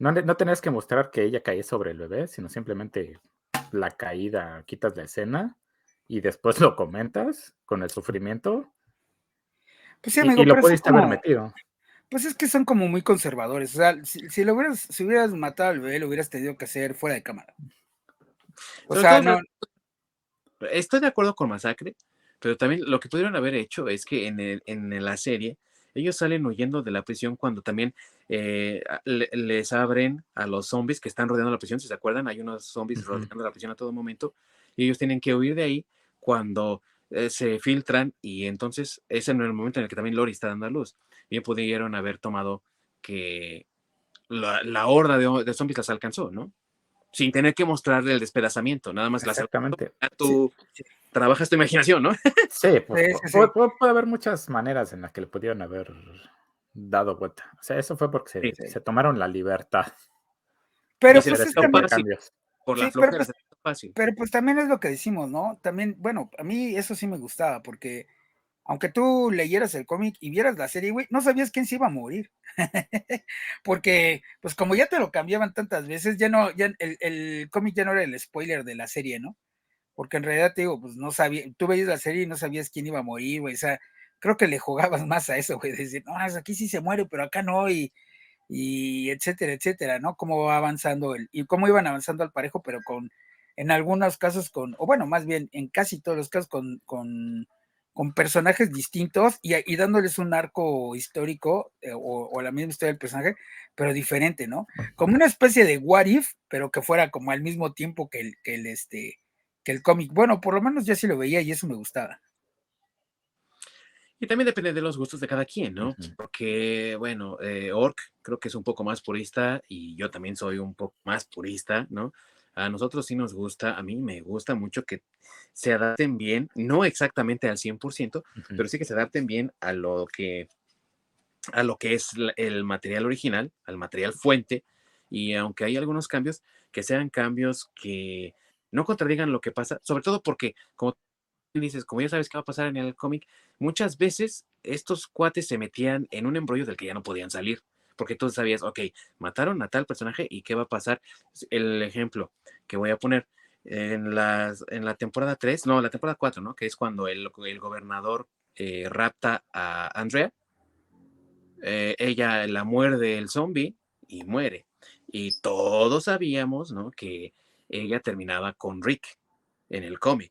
no, no tenías que mostrar que ella caía sobre el bebé, sino simplemente la caída, quitas la escena y después lo comentas con el sufrimiento. Pues sí, amigo, y, lo pudiste haber metido. Pues es que son como muy conservadores. O sea, si, lo hubieras, si hubieras matado al bebé, lo hubieras tenido que hacer fuera de cámara. O sea, no. Estoy de acuerdo con Masacre, pero también lo que pudieron haber hecho es que en, el, en la serie ellos salen huyendo de la prisión cuando también eh, les abren a los zombies que están rodeando la prisión. Si se acuerdan, hay unos zombies rodeando la prisión a todo momento y ellos tienen que huir de ahí cuando eh, se filtran y entonces ese no es el momento en el que también Lori está dando a luz. Bien pudieron haber tomado que la, horda de, zombies las alcanzó, ¿no? Sin tener que mostrarle el despedazamiento, nada más Exactamente. A tu, trabajas tu imaginación, ¿no? sí, pues, puede, haber muchas maneras en las que le pudieron haber dado vuelta. O sea, eso fue porque se, tomaron la libertad. Pero pues es por la pero, pues, fácil. pero pues también es lo que decimos, ¿no? También, bueno, a mí eso sí me gustaba, porque aunque tú leyeras el cómic y vieras la serie, güey, no sabías quién se iba a morir. porque, pues como ya te lo cambiaban tantas veces, ya no, ya el, el cómic ya no era el spoiler de la serie, ¿no? porque en realidad te digo, pues no sabía, tú veías la serie y no sabías quién iba a morir, güey, o sea, creo que le jugabas más a eso, güey, decir, no, aquí sí se muere, pero acá no, y, y etcétera, etcétera, ¿no? Cómo va avanzando el, y cómo iban avanzando al parejo, pero con, en algunos casos con, o bueno, más bien en casi todos los casos con, con, con personajes distintos y, y, dándoles un arco histórico eh, o, o, la misma historia del personaje, pero diferente, ¿no? Como una especie de what if, pero que fuera como al mismo tiempo que el, que el este, que el cómic. Bueno, por lo menos ya sí lo veía y eso me gustaba. Y también depende de los gustos de cada quien, ¿no? Porque, bueno, eh, Orc creo que es un poco más purista y yo también soy un poco más purista, ¿no? A nosotros sí nos gusta, a mí me gusta mucho que se adapten bien, no exactamente al 100%, pero sí que se adapten bien a lo que, a lo que es el material original, al material fuente, y aunque hay algunos cambios, que sean cambios que no contradigan lo que pasa, sobre todo porque, como dices, como ya sabes qué va a pasar en el cómic, muchas veces estos cuates se metían en un embrollo del que ya no podían salir, porque tú sabías, ok, mataron a tal personaje y qué va a pasar. El ejemplo que voy a poner en, las, en la temporada 3, no, la temporada 4, ¿no? Que es cuando el, el gobernador eh, rapta a Andrea, eh, ella la muerde el zombie y muere. Y todos sabíamos, ¿no? Que ella terminaba con Rick en el cómic.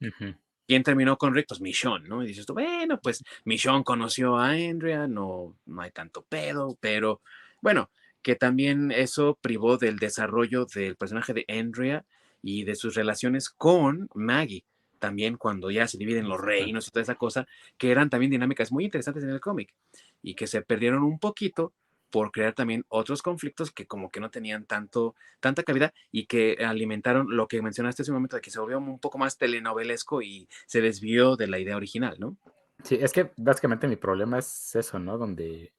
¿Quién terminó con Rick? Pues Michonne, ¿no? Y dices tú, bueno, pues Michonne conoció a Andrea, no, no hay tanto pedo, pero bueno, que también eso privó del desarrollo del personaje de Andrea y de sus relaciones con Maggie, también cuando ya se dividen los reinos y toda esa cosa, que eran también dinámicas muy interesantes en el cómic y que se perdieron un poquito por crear también otros conflictos que como que no tenían tanto, tanta calidad y que alimentaron lo que mencionaste hace un momento de que se volvió un poco más telenovelesco y se desvió de la idea original, ¿no? Sí, es que básicamente mi problema es eso, ¿no? Donde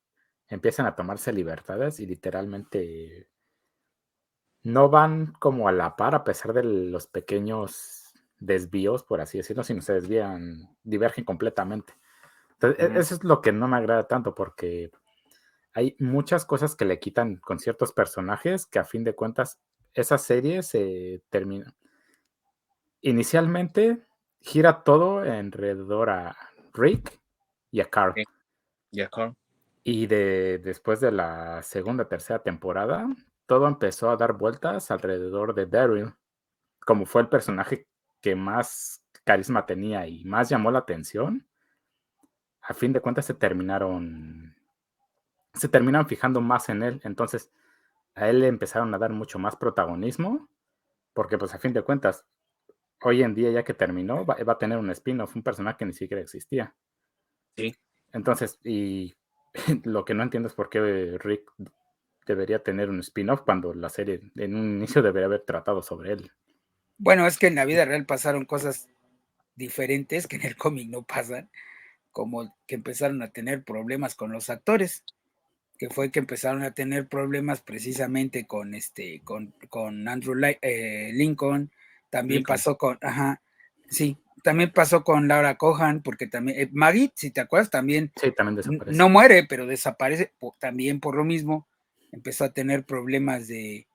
empiezan a tomarse libertades y literalmente no van como a la par a pesar de los pequeños desvíos, por así decirlo, sino se desvían, divergen completamente. Entonces, e, eso es lo que no me agrada tanto porque hay muchas cosas que le quitan con ciertos personajes que a fin de cuentas esa serie se termina. Inicialmente gira todo alrededor a Rick y a Carl. Y a Carl. Y de, después de la segunda, tercera temporada, todo empezó a dar vueltas alrededor de Daryl, como fue el personaje que más carisma tenía y más llamó la atención. A fin de cuentas se terminaron se terminan fijando más en él. Entonces, a él le empezaron a dar mucho más protagonismo, porque pues a fin de cuentas, hoy en día ya que terminó, va, a tener un spin-off, un personaje que ni siquiera existía. Sí. Entonces, y lo que no entiendo es por qué Rick debería tener un spin-off cuando la serie en un inicio debería haber tratado sobre él. Bueno, es que en la vida real pasaron cosas diferentes que en el cómic no pasan, como que empezaron a tener problemas con los actores que fue que empezaron a tener problemas precisamente con este, con, con Andrew eh, Lincoln, también pasó con, ajá, sí, también pasó con Laura Cohan, porque también, eh, Maggie, si te acuerdas, también, no muere, pero desaparece también por lo mismo, empezó a tener problemas de,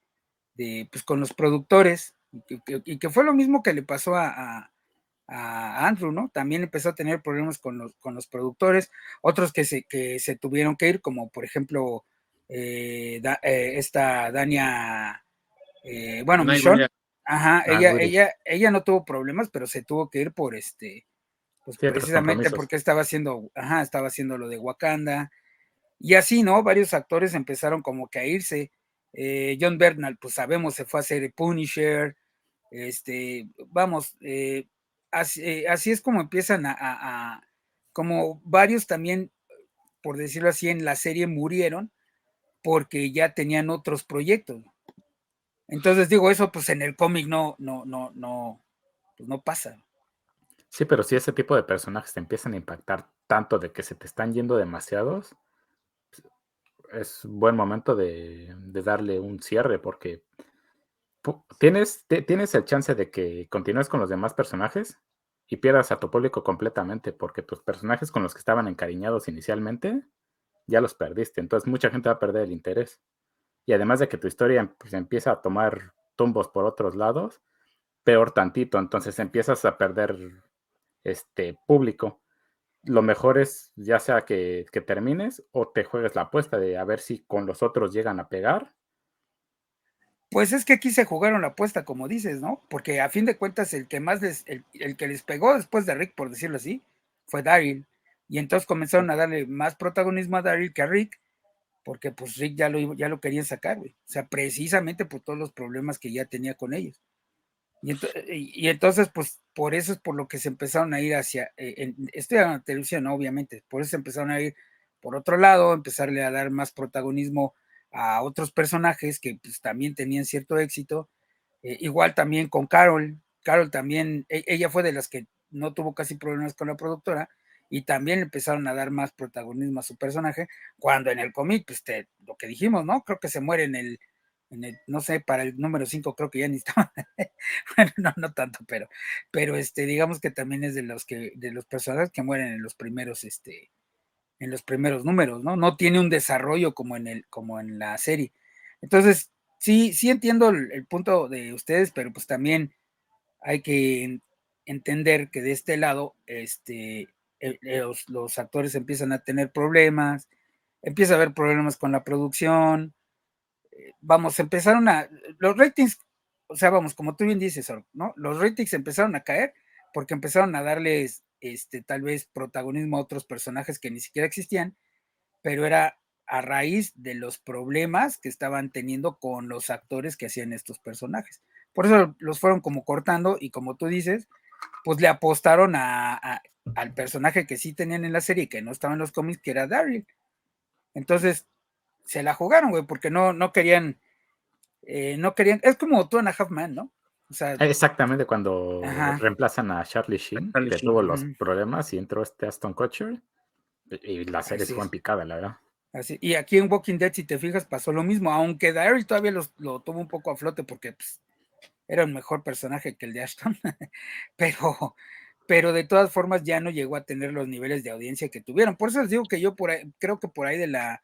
de pues con los productores, y que, fue lo mismo que le pasó a a Andrew, ¿no? También empezó a tener problemas con los, con los productores, otros que se, que se tuvieron que ir, como por ejemplo eh, eh, esta Dania, eh, bueno, Michonne, ajá, ah, ella, ella, ella no tuvo problemas, pero se tuvo que ir por este, pues precisamente porque estaba haciendo, ajá, estaba haciendo lo de Wakanda, y así, ¿no? Varios actores empezaron como que a irse. John Bernal, pues sabemos, se fue a hacer Punisher, este, vamos, eh, eh, así, es como empiezan a, como varios también, por decirlo así, en la serie murieron porque ya tenían otros proyectos. Entonces digo, eso pues en el cómic no, no, no, no, pues no pasa. Sí, pero si ese tipo de personajes te empiezan a impactar tanto de que se te están yendo demasiados, es buen momento de, de darle un cierre porque tienes, tienes el chance de que continúes con los demás personajes y pierdas a tu público completamente porque tus personajes con los que estaban encariñados inicialmente ya los perdiste. Entonces mucha gente va a perder el interés. Y además de que tu historia pues, empieza a tomar tumbos por otros lados, peor tantito. Entonces empiezas a perder este público. Lo mejor es ya sea que, que termines o te juegues la apuesta de a ver si con los otros llegan a pegar pues es que aquí se jugaron la apuesta, como dices, ¿no? Porque a fin de cuentas el que más les, el, que les pegó después de Rick, por decirlo así, fue Daryl. Y entonces comenzaron a darle más protagonismo a Daryl que a Rick, porque pues Rick ya lo, ya lo querían sacar, güey. O sea, precisamente por todos los problemas que ya tenía con ellos. Y, entonces, pues por eso es por lo que se empezaron a ir hacia, eh, en, estoy en la televisión, obviamente, por eso se empezaron a ir por otro lado, empezarle a dar más protagonismo a otros personajes que pues, también tenían cierto éxito. Eh, igual también con Carol. Carol también, e, ella fue de las que no tuvo casi problemas con la productora y también empezaron a dar más protagonismo a su personaje, cuando en el cómic, pues lo que dijimos, ¿no? Creo que se muere en el, en el no sé, para el número 5 creo que ya ni estaba, bueno, no, no tanto, pero, pero este, digamos que también es de los que, de los personajes que mueren en los primeros, este, en los primeros números, ¿no? No tiene un desarrollo como en, el, como en la serie. Entonces, sí, sí entiendo el, punto de ustedes, pero pues también hay que entender que de este lado, este, los, actores empiezan a tener problemas, empieza a haber problemas con la producción, eh, vamos, empezaron a, los ratings, o sea, vamos, como tú bien dices, ¿no? Los ratings empezaron a caer porque empezaron a darles este, tal vez protagonismo a otros personajes que ni siquiera existían, pero era a raíz de los problemas que estaban teniendo con los actores que hacían estos personajes. Por eso los fueron como cortando y como tú dices, pues le apostaron al personaje que sí tenían en la serie que no estaba en los cómics, que era Daryl. Entonces, se la jugaron, güey, porque no, no querían, eh, no querían, es como tú en a Half Man, ¿no? O sea, Exactamente cuando reemplazan a Charlie Sheen, que tuvo los problemas y entró este Aston Kutcher y la serie fue en picada, la verdad. Así, y aquí en Walking Dead, si te fijas, pasó lo mismo, aunque Daryl todavía lo tuvo un poco a flote porque pues, era un mejor personaje que el de Ashton, pero, pero de todas formas ya no llegó a tener los niveles de audiencia que tuvieron. Por eso les digo que yo por creo que por ahí de la,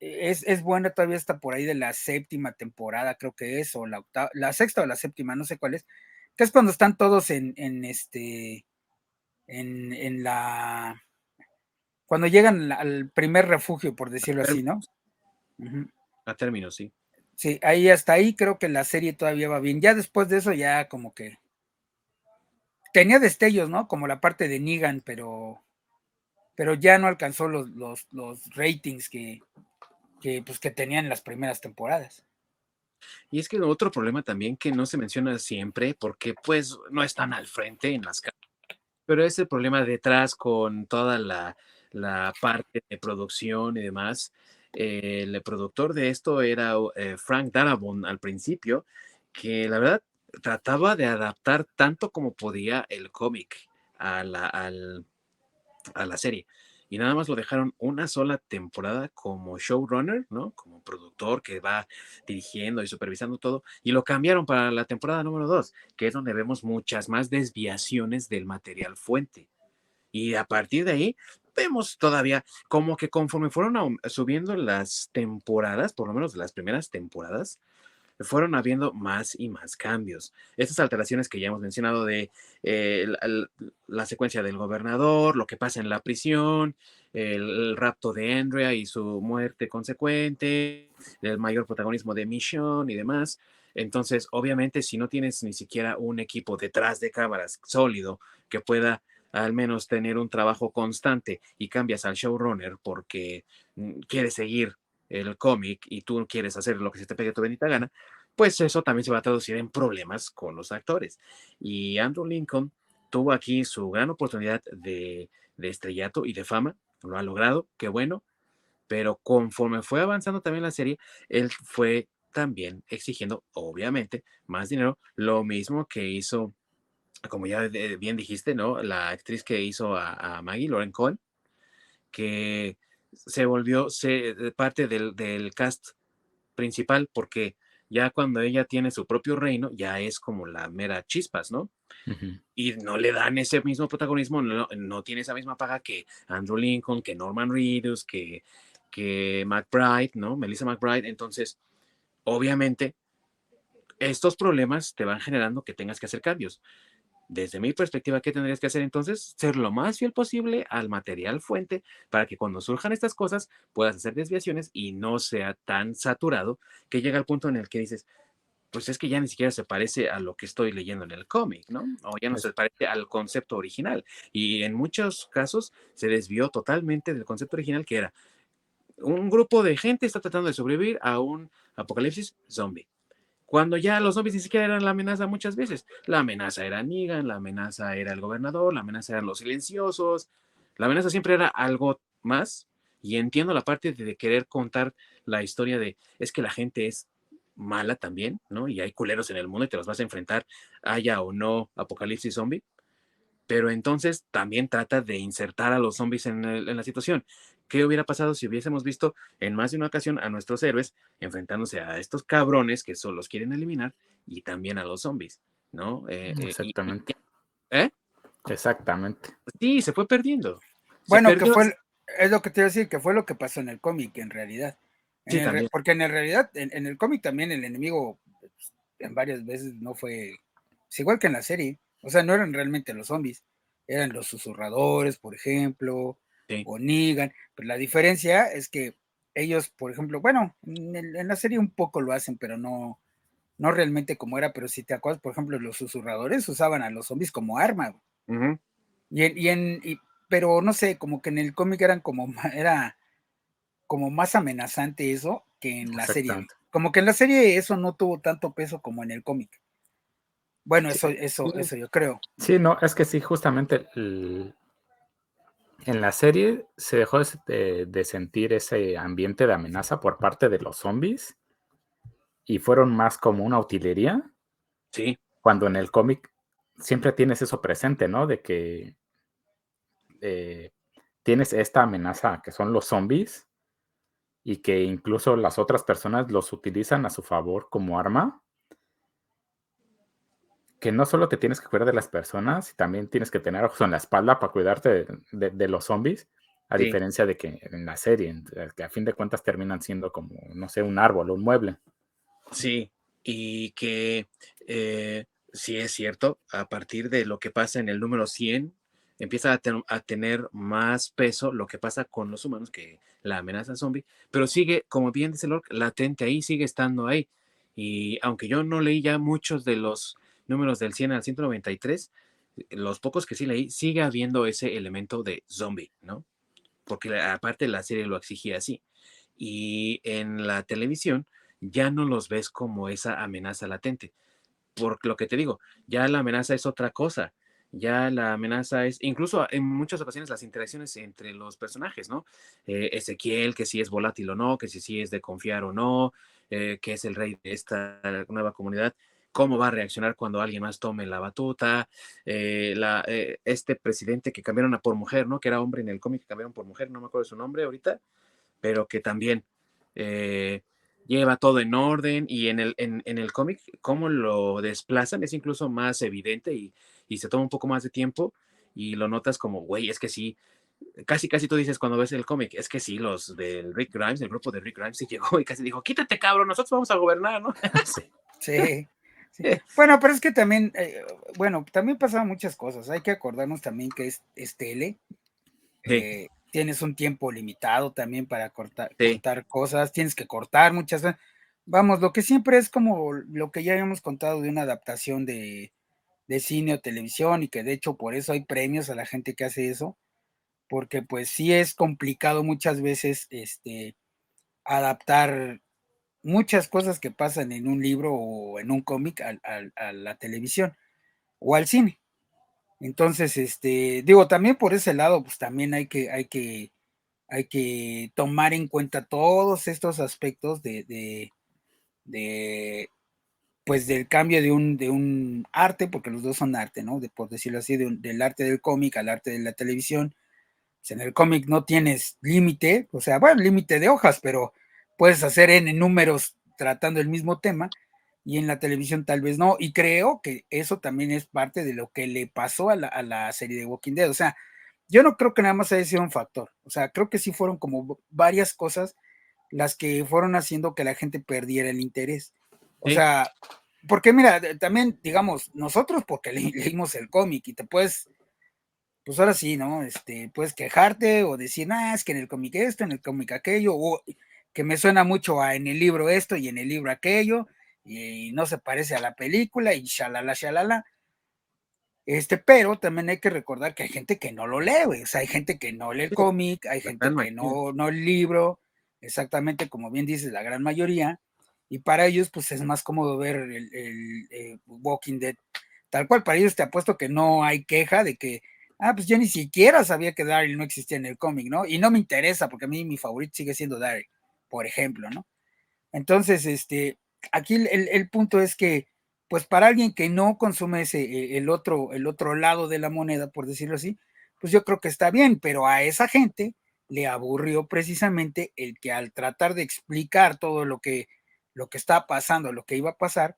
es, es, buena todavía está por ahí de la séptima temporada, creo que es, o la octava, la sexta o la séptima, no sé cuál es, que es cuando están todos en, en este, en, en la, cuando llegan al primer refugio, por decirlo así, ¿no? A término, sí. Sí, ahí hasta ahí creo que la serie todavía va bien. Ya después de eso ya como que tenía destellos, ¿no? Como la parte de Negan, pero pero ya no alcanzó los, los, los ratings que, que, pues, que tenían las primeras temporadas. Y es que otro problema también que no se menciona siempre, porque pues no están al frente en las pero es el problema detrás con toda la, la parte de producción y demás, el productor de esto era eh, Frank Darabont al principio, que la verdad trataba de adaptar tanto como podía el cómic a la, a la serie. Y nada más lo dejaron una sola temporada como showrunner, ¿no? Como productor que va dirigiendo y supervisando todo. Y lo cambiaron para la temporada número dos, que es donde vemos muchas más desviaciones del material fuente. Y a partir de ahí, vemos todavía como que conforme fueron subiendo las temporadas, por lo menos las primeras temporadas, fueron habiendo más y más cambios. Estas alteraciones que ya hemos mencionado de eh, la, secuencia del gobernador, lo que pasa en la prisión, el, rapto de Andrea y su muerte consecuente, el mayor protagonismo de Mission y demás. Entonces, obviamente, si no tienes ni siquiera un equipo detrás de cámaras sólido que pueda al menos tener un trabajo constante y cambias al showrunner porque mm, quieres seguir el cómic y tú quieres hacer lo que se te pegue tu benita gana, pues eso también se va a traducir en problemas con los actores. Y Andrew Lincoln tuvo aquí su gran oportunidad de, de estrellato y de fama, lo ha logrado, qué bueno, pero conforme fue avanzando también la serie, él fue también exigiendo, obviamente, más dinero, lo mismo que hizo como ya bien dijiste, ¿no? La actriz que hizo a, Maggie, Lauren Cohen, que se volvió parte del, cast principal porque ya cuando ella tiene su propio reino, ya es como la mera chispas, ¿no? Y no le dan ese mismo protagonismo, no, tiene esa misma paga que Andrew Lincoln, que Norman Reedus, que, que McBride, ¿no? Melissa McBride. Entonces, obviamente, estos problemas te van generando que tengas que hacer cambios desde mi perspectiva, ¿qué tendrías que hacer entonces? Ser lo más fiel posible al material fuente para que cuando surjan estas cosas puedas hacer desviaciones y no sea tan saturado que llega al punto en el que dices, pues es que ya ni siquiera se parece a lo que estoy leyendo en el cómic, ¿no? O ya no se parece al concepto original. Y en muchos casos se desvió totalmente del concepto original que era un grupo de gente está tratando de sobrevivir a un apocalipsis zombie cuando ya los zombies ni siquiera eran la amenaza muchas veces. La amenaza era Negan, la amenaza era el gobernador, la amenaza eran los silenciosos, la amenaza siempre era algo más. Y entiendo la parte de querer contar la historia de es que la gente es mala también, ¿no? Y hay culeros en el mundo y te los vas a enfrentar, haya o no apocalipsis zombie. Pero entonces también trata de insertar a los zombies en, en la situación. ¿Qué hubiera pasado si hubiésemos visto en más de una ocasión a nuestros héroes enfrentándose a estos cabrones que solo los quieren eliminar y también a los zombies, ¿no? Eh, eh, Exactamente. ¿Eh? Exactamente. Sí, se fue perdiendo. bueno, que fue, es lo que te iba a decir, que fue lo que pasó en el cómic en realidad. sí, porque en realidad, en, el cómic también el enemigo pues, en varias veces no fue, es igual que en la serie, o sea, no eran realmente los zombies, eran los susurradores, por ejemplo, o Negan, pero la diferencia es que ellos, por ejemplo, bueno, en, la serie un poco lo hacen, pero no, no realmente como era, pero si te acuerdas, por ejemplo, los susurradores usaban a los zombies como arma. y, en, pero no sé, como que en el cómic eran como, era como más amenazante eso que en la serie. Como que en la serie eso no tuvo tanto peso como en el cómic. Bueno, eso, eso, eso yo creo. Sí, no, es que sí, justamente en la serie se dejó de, sentir ese ambiente de amenaza por parte de los zombies y fueron más como una utilería. Sí. Cuando en el cómic siempre tienes eso presente, ¿no? De que eh, tienes esta amenaza que son los zombies y que incluso las otras personas los utilizan a su favor como arma que no solo te tienes que cuidar de las personas, también tienes que tener ojos en la espalda para cuidarte de, los zombies, a diferencia de que en la serie, que a fin de cuentas terminan siendo como, no sé, un árbol o un mueble. Sí, y que eh, sí es cierto, a partir de lo que pasa en el número 100, empieza a, a, tener más peso lo que pasa con los humanos que la amenaza zombie, pero sigue, como bien dice Lork, latente ahí, sigue estando ahí. Y aunque yo no leí ya muchos de los números del 100 al 193, los pocos que sí leí, sigue habiendo ese elemento de zombie, ¿no? Porque aparte la serie lo exigía así. Y en la televisión ya no los ves como esa amenaza latente. Por lo que te digo, ya la amenaza es otra cosa. Ya la amenaza es, incluso en muchas ocasiones, las interacciones entre los personajes, ¿no? Eh, Ezequiel, que si es volátil o no, que si sí es de confiar o no, eh, que es el rey de esta nueva comunidad cómo va a reaccionar cuando alguien más tome la batuta, eh, la, eh, este presidente que cambiaron a por mujer, ¿no? Que era hombre en el cómic que cambiaron por mujer, no me acuerdo su nombre ahorita, pero que también eh, lleva todo en orden y en el, en, el cómic, cómo lo desplazan es incluso más evidente y, y se toma un poco más de tiempo y lo notas como, güey, es que sí, casi, casi tú dices cuando ves el cómic, es que sí, los del Rick Grimes, el grupo de Rick Grimes, sí llegó y casi dijo, quítate cabrón, nosotros vamos a gobernar, ¿no? sí. sí. Bueno, pero es que también, eh, bueno, también pasaban muchas cosas. Hay que acordarnos también que es, tele. Eh, tienes un tiempo limitado también para cortar, cortar cosas, tienes que cortar muchas Vamos, lo que siempre es como lo que ya habíamos contado de una adaptación de, de cine o televisión y que de hecho por eso hay premios a la gente que hace eso, porque pues sí es complicado muchas veces este, adaptar muchas cosas que pasan en un libro o en un cómic a, la televisión o al cine. Entonces, este, digo, también por ese lado, pues también hay que, hay que, hay que tomar en cuenta todos estos aspectos de, de, pues del cambio de un, de un arte, porque los dos son arte, ¿no? De, por decirlo así, del arte del cómic al arte de la televisión. Pues, en el cómic no tienes límite, o sea, bueno, límite de hojas, pero puedes hacer en números tratando el mismo tema y en la televisión tal vez no. Y creo que eso también es parte de lo que le pasó a la, serie de Walking Dead. O sea, yo no creo que nada más haya sido un factor. O sea, creo que sí fueron como varias cosas las que fueron haciendo que la gente perdiera el interés. O sea, porque mira, también, digamos, nosotros porque leímos el cómic y te puedes, pues ahora sí, ¿no? Este, puedes quejarte o decir, ah, es que en el cómic esto, en el cómic aquello, o que me suena mucho a en el libro esto y en el libro aquello, y no se parece a la película, y shalala, shalala. Este, pero también hay que recordar que hay gente que no lo lee, O sea, hay gente que no lee el cómic, hay gente que no, no el libro, exactamente como bien dices, la gran mayoría. Y para ellos, pues es más cómodo ver el, eh, Walking Dead. Tal cual, para ellos te apuesto que no hay queja de que, ah, pues yo ni siquiera sabía que Daryl no existía en el cómic, ¿no? Y no me interesa, porque a mí mi favorito sigue siendo Daryl por ejemplo, ¿no? Entonces, este, aquí el, punto es que, pues para alguien que no consume ese, e, el otro, el otro lado de la moneda, por decirlo así, pues yo creo que está bien, pero a esa gente le aburrió precisamente el que al tratar de explicar todo lo que, lo que está pasando, lo que iba a pasar,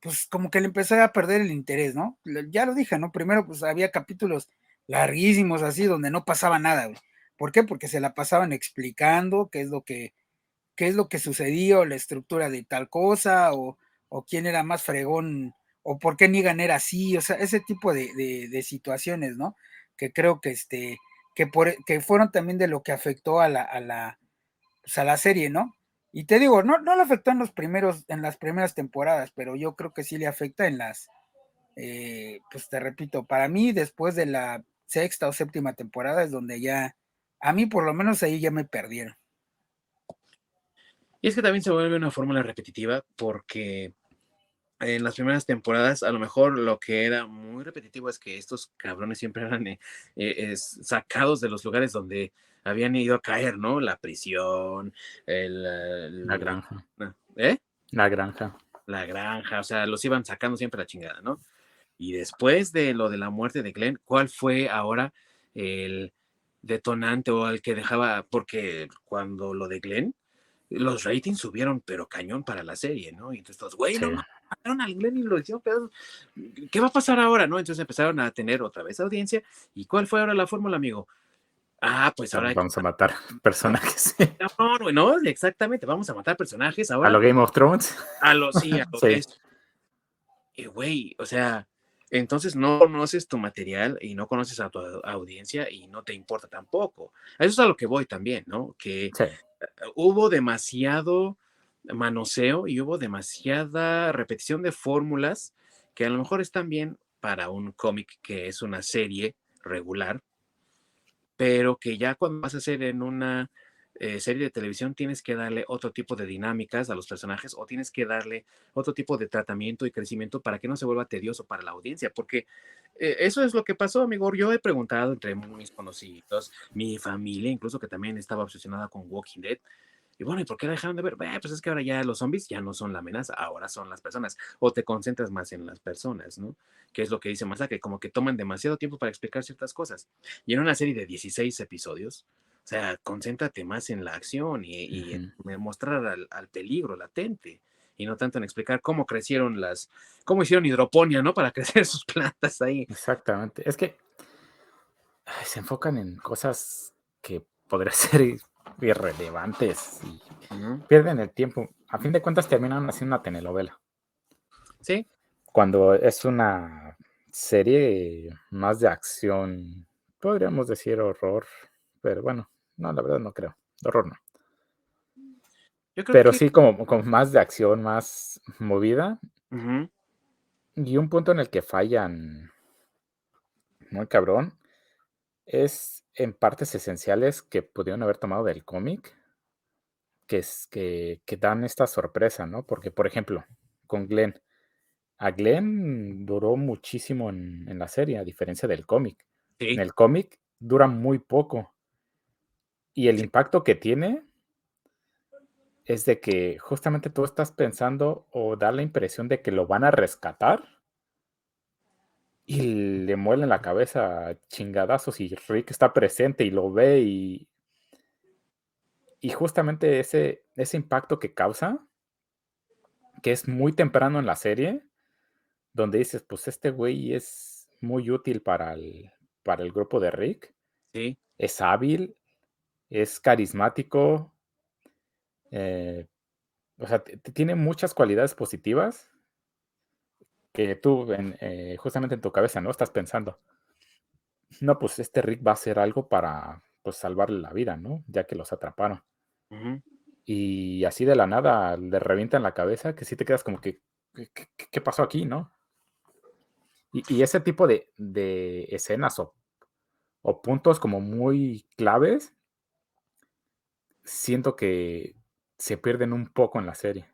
pues como que le empezó a perder el interés, ¿no? Ya lo dije, ¿no? Primero, pues había capítulos larguísimos así donde no pasaba nada, güey. ¿Por qué? Porque se la pasaban explicando qué es lo que qué es lo que sucedió, la estructura de tal cosa, o, quién era más fregón, o por qué Negan era así, o sea, ese tipo de, situaciones, ¿no? Que creo que este, que, por, que fueron también de lo que afectó a la, a la, pues, a la serie, ¿no? Y te digo, no, no le afectó en los primeros, en las primeras temporadas, pero yo creo que sí le afecta en las, eh, pues te repito, para mí después de la sexta o séptima temporada es donde ya, a mí por lo menos ahí ya me perdieron. Y es que también se vuelve una fórmula repetitiva porque en las primeras temporadas, a lo mejor lo que era muy repetitivo es que estos cabrones siempre eran eh, eh, sacados de los lugares donde habían ido a caer, ¿no? La prisión, el, la granja. ¿Eh? La granja. La granja, o sea, los iban sacando siempre la chingada, ¿no? Y después de lo de la muerte de Glenn, ¿cuál fue ahora el detonante o el que dejaba? Porque cuando lo de Glenn, los ratings subieron, pero cañón para la serie, ¿no? Y entonces todos, güey, no mataron al Glenn y lo hicieron ¿Qué va a pasar ahora, no? Entonces empezaron a tener otra vez audiencia. ¿Y cuál fue ahora la fórmula, amigo? Ah, pues ahora. Vamos a matar personajes. No, no, no, exactamente. Vamos a matar personajes ahora. A lo Game of Thrones. A lo sí, a lo sí. Y güey, o sea, entonces no conoces tu material y no conoces a tu audiencia y no te importa tampoco. Eso es a lo que voy también, ¿no? Que eh, hubo demasiado manoseo y hubo demasiada repetición de fórmulas que a lo mejor están bien para un cómic que es una serie regular, pero que ya cuando vas a hacer en una eh, serie de televisión tienes que darle otro tipo de dinámicas a los personajes o tienes que darle otro tipo de tratamiento y crecimiento para que no se vuelva tedioso para la audiencia, porque eh, eso es lo que pasó, amigo. Yo he preguntado entre mis conocidos, mi familia, incluso que también estaba obsesionada con Walking Dead, y bueno, ¿y por qué la dejaron de ver? pues es que ahora ya los zombies ya no son la amenaza, ahora son las personas. O te concentras más en las personas, ¿no? Que es lo que dice Masake, como que toman demasiado tiempo para explicar ciertas cosas. Y en una serie de 16 episodios, o sea, concéntrate más en la acción y, en mostrar al, peligro latente y no tanto en explicar cómo crecieron las, cómo hicieron hidroponía, ¿no? Para crecer sus plantas ahí. Exactamente. Es que se enfocan en cosas que podría ser irrelevantes y pierden el tiempo. A fin de cuentas terminan haciendo una telenovela. Sí. Cuando es una serie más de acción, podríamos decir horror, pero bueno, no, la verdad no creo. horror no. pero sí como, como, más de acción, más movida. Y un punto en el que fallan muy cabrón es en partes esenciales que pudieron haber tomado del cómic, que, es, que, dan esta sorpresa, ¿no? Porque, por ejemplo, con Glenn, a Glenn duró muchísimo en, la serie, a diferencia del cómic. En el cómic dura muy poco. Y el impacto que tiene es de que justamente tú estás pensando o da la impresión de que lo van a rescatar y le muelen la cabeza chingadazos y Rick está presente y lo ve y, y justamente ese, ese impacto que causa, que es muy temprano en la serie, donde dices, pues este güey es muy útil para el, para el grupo de Rick. Sí. Es hábil, es carismático, eh, o sea, tiene muchas cualidades positivas que tú eh, justamente en tu cabeza, ¿no? Estás pensando, no, pues este Rick va a hacer algo para pues salvarle la vida, ¿no? Ya que los atraparon. Y así de la nada le revientan la cabeza, que sí te quedas como que, ¿qué, pasó aquí, no? Y, ese tipo de, escenas o, o, puntos como muy claves, siento que se pierden un poco en la serie.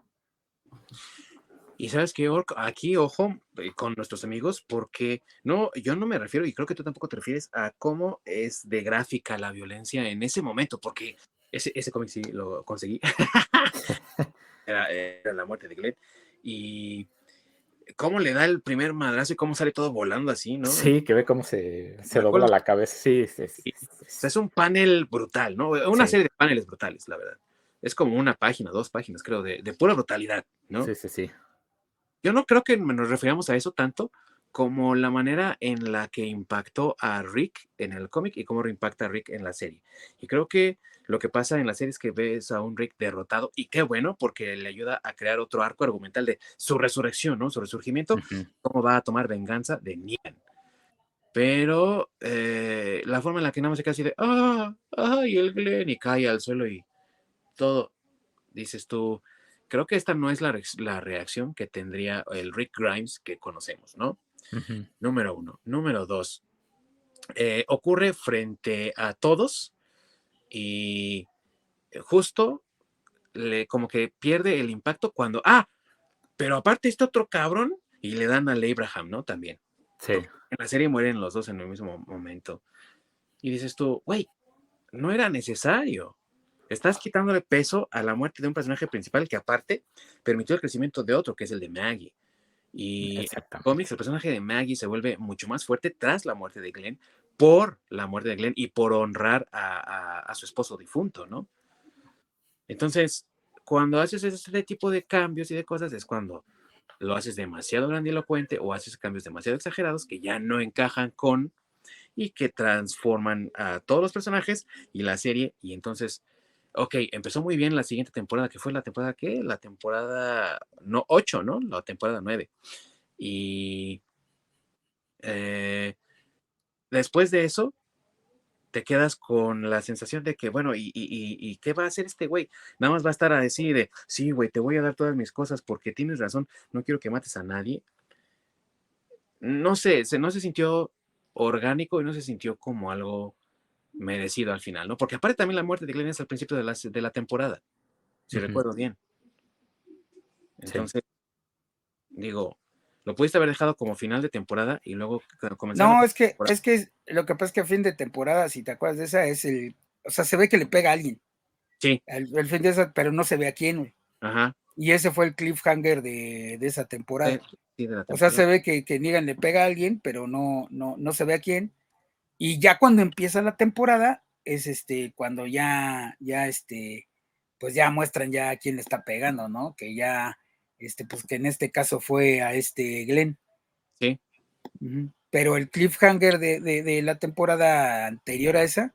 Y sabes que aquí, ojo, eh, con nuestros amigos, porque no, yo no me refiero, y creo que tú tampoco te refieres a cómo es de gráfica la violencia en ese momento, porque ese, ese cómic sí lo conseguí. era, la muerte de Glenn. Y cómo le da el primer madrazo y cómo sale todo volando así, ¿no? Sí, que ve cómo se, se dobla la cabeza. Sí, sí, sí, Es un panel brutal, ¿no? Una serie de paneles brutales, la verdad. Es como una página, dos páginas, creo, de, de pura brutalidad, ¿no? Sí, sí, sí yo no creo que nos referíamos a eso tanto como la manera en la que impactó a Rick en el cómic y cómo impacta a Rick en la serie. Y creo que lo que pasa en la serie es que ves a un Rick derrotado y qué bueno porque le ayuda a crear otro arco argumental de su resurrección, ¿no? Su resurgimiento, cómo va a tomar venganza de Negan. Pero eh, la forma en la que nada más se queda así de, ah, ay, el Glenn y cae al suelo y todo, dices tú, creo que esta no es la, la reacción que tendría el Rick Grimes que conocemos, ¿no? Número uno. Número dos, eh, ocurre frente a todos y justo le, como que pierde el impacto cuando, ah, Pero aparte este otro cabrón y le dan al Abraham, ¿no? También. Sí. En la serie mueren los dos en el mismo momento. Y dices tú, güey, no era necesario. Estás quitándole peso a la muerte de un personaje principal que aparte permitió el crecimiento de otro, que es el de Maggie. Y en cómics, el personaje de Maggie se vuelve mucho más fuerte tras la muerte de Glenn, por la muerte de Glenn y por honrar a, su esposo difunto, ¿no? Entonces, cuando haces este tipo de cambios y de cosas, es cuando lo haces demasiado grandilocuente o haces cambios demasiado exagerados que ya no encajan con y que transforman a todos los personajes y la serie. Y entonces, ok, empezó muy bien la siguiente temporada, que fue la temporada ¿qué? La temporada, no, 8, ¿no? La temporada 9. Y eh, después de eso, te quedas con la sensación de que, bueno, ¿y, y, qué va a hacer este güey? Nada más va a estar a decir de, sí, güey, te voy a dar todas mis cosas porque tienes razón, no quiero que mates a nadie. No sé, se, no se sintió orgánico y no se sintió como algo merecido al final, ¿no? Porque aparte también la muerte de Glenn es al principio de la, de la temporada, si recuerdo bien. Entonces, digo, lo pudiste haber dejado como final de temporada y luego comenzar. No, es que, es que lo que pasa es que a fin de temporada, si te acuerdas de esa, es el. O sea, se ve que le pega a alguien. Sí. El, fin de esa, pero no se ve a quién, güey. Ajá. Y ese fue el cliffhanger de, de esa temporada. O sea, se ve que, que Negan le pega a alguien, pero no, no, no se ve a quién. Y ya cuando empieza la temporada, es este, cuando ya, ya este, pues ya muestran ya a quién le está pegando, ¿no? Que ya este, pues que en este caso fue a este Glenn. Sí. Pero el cliffhanger de, la temporada anterior a esa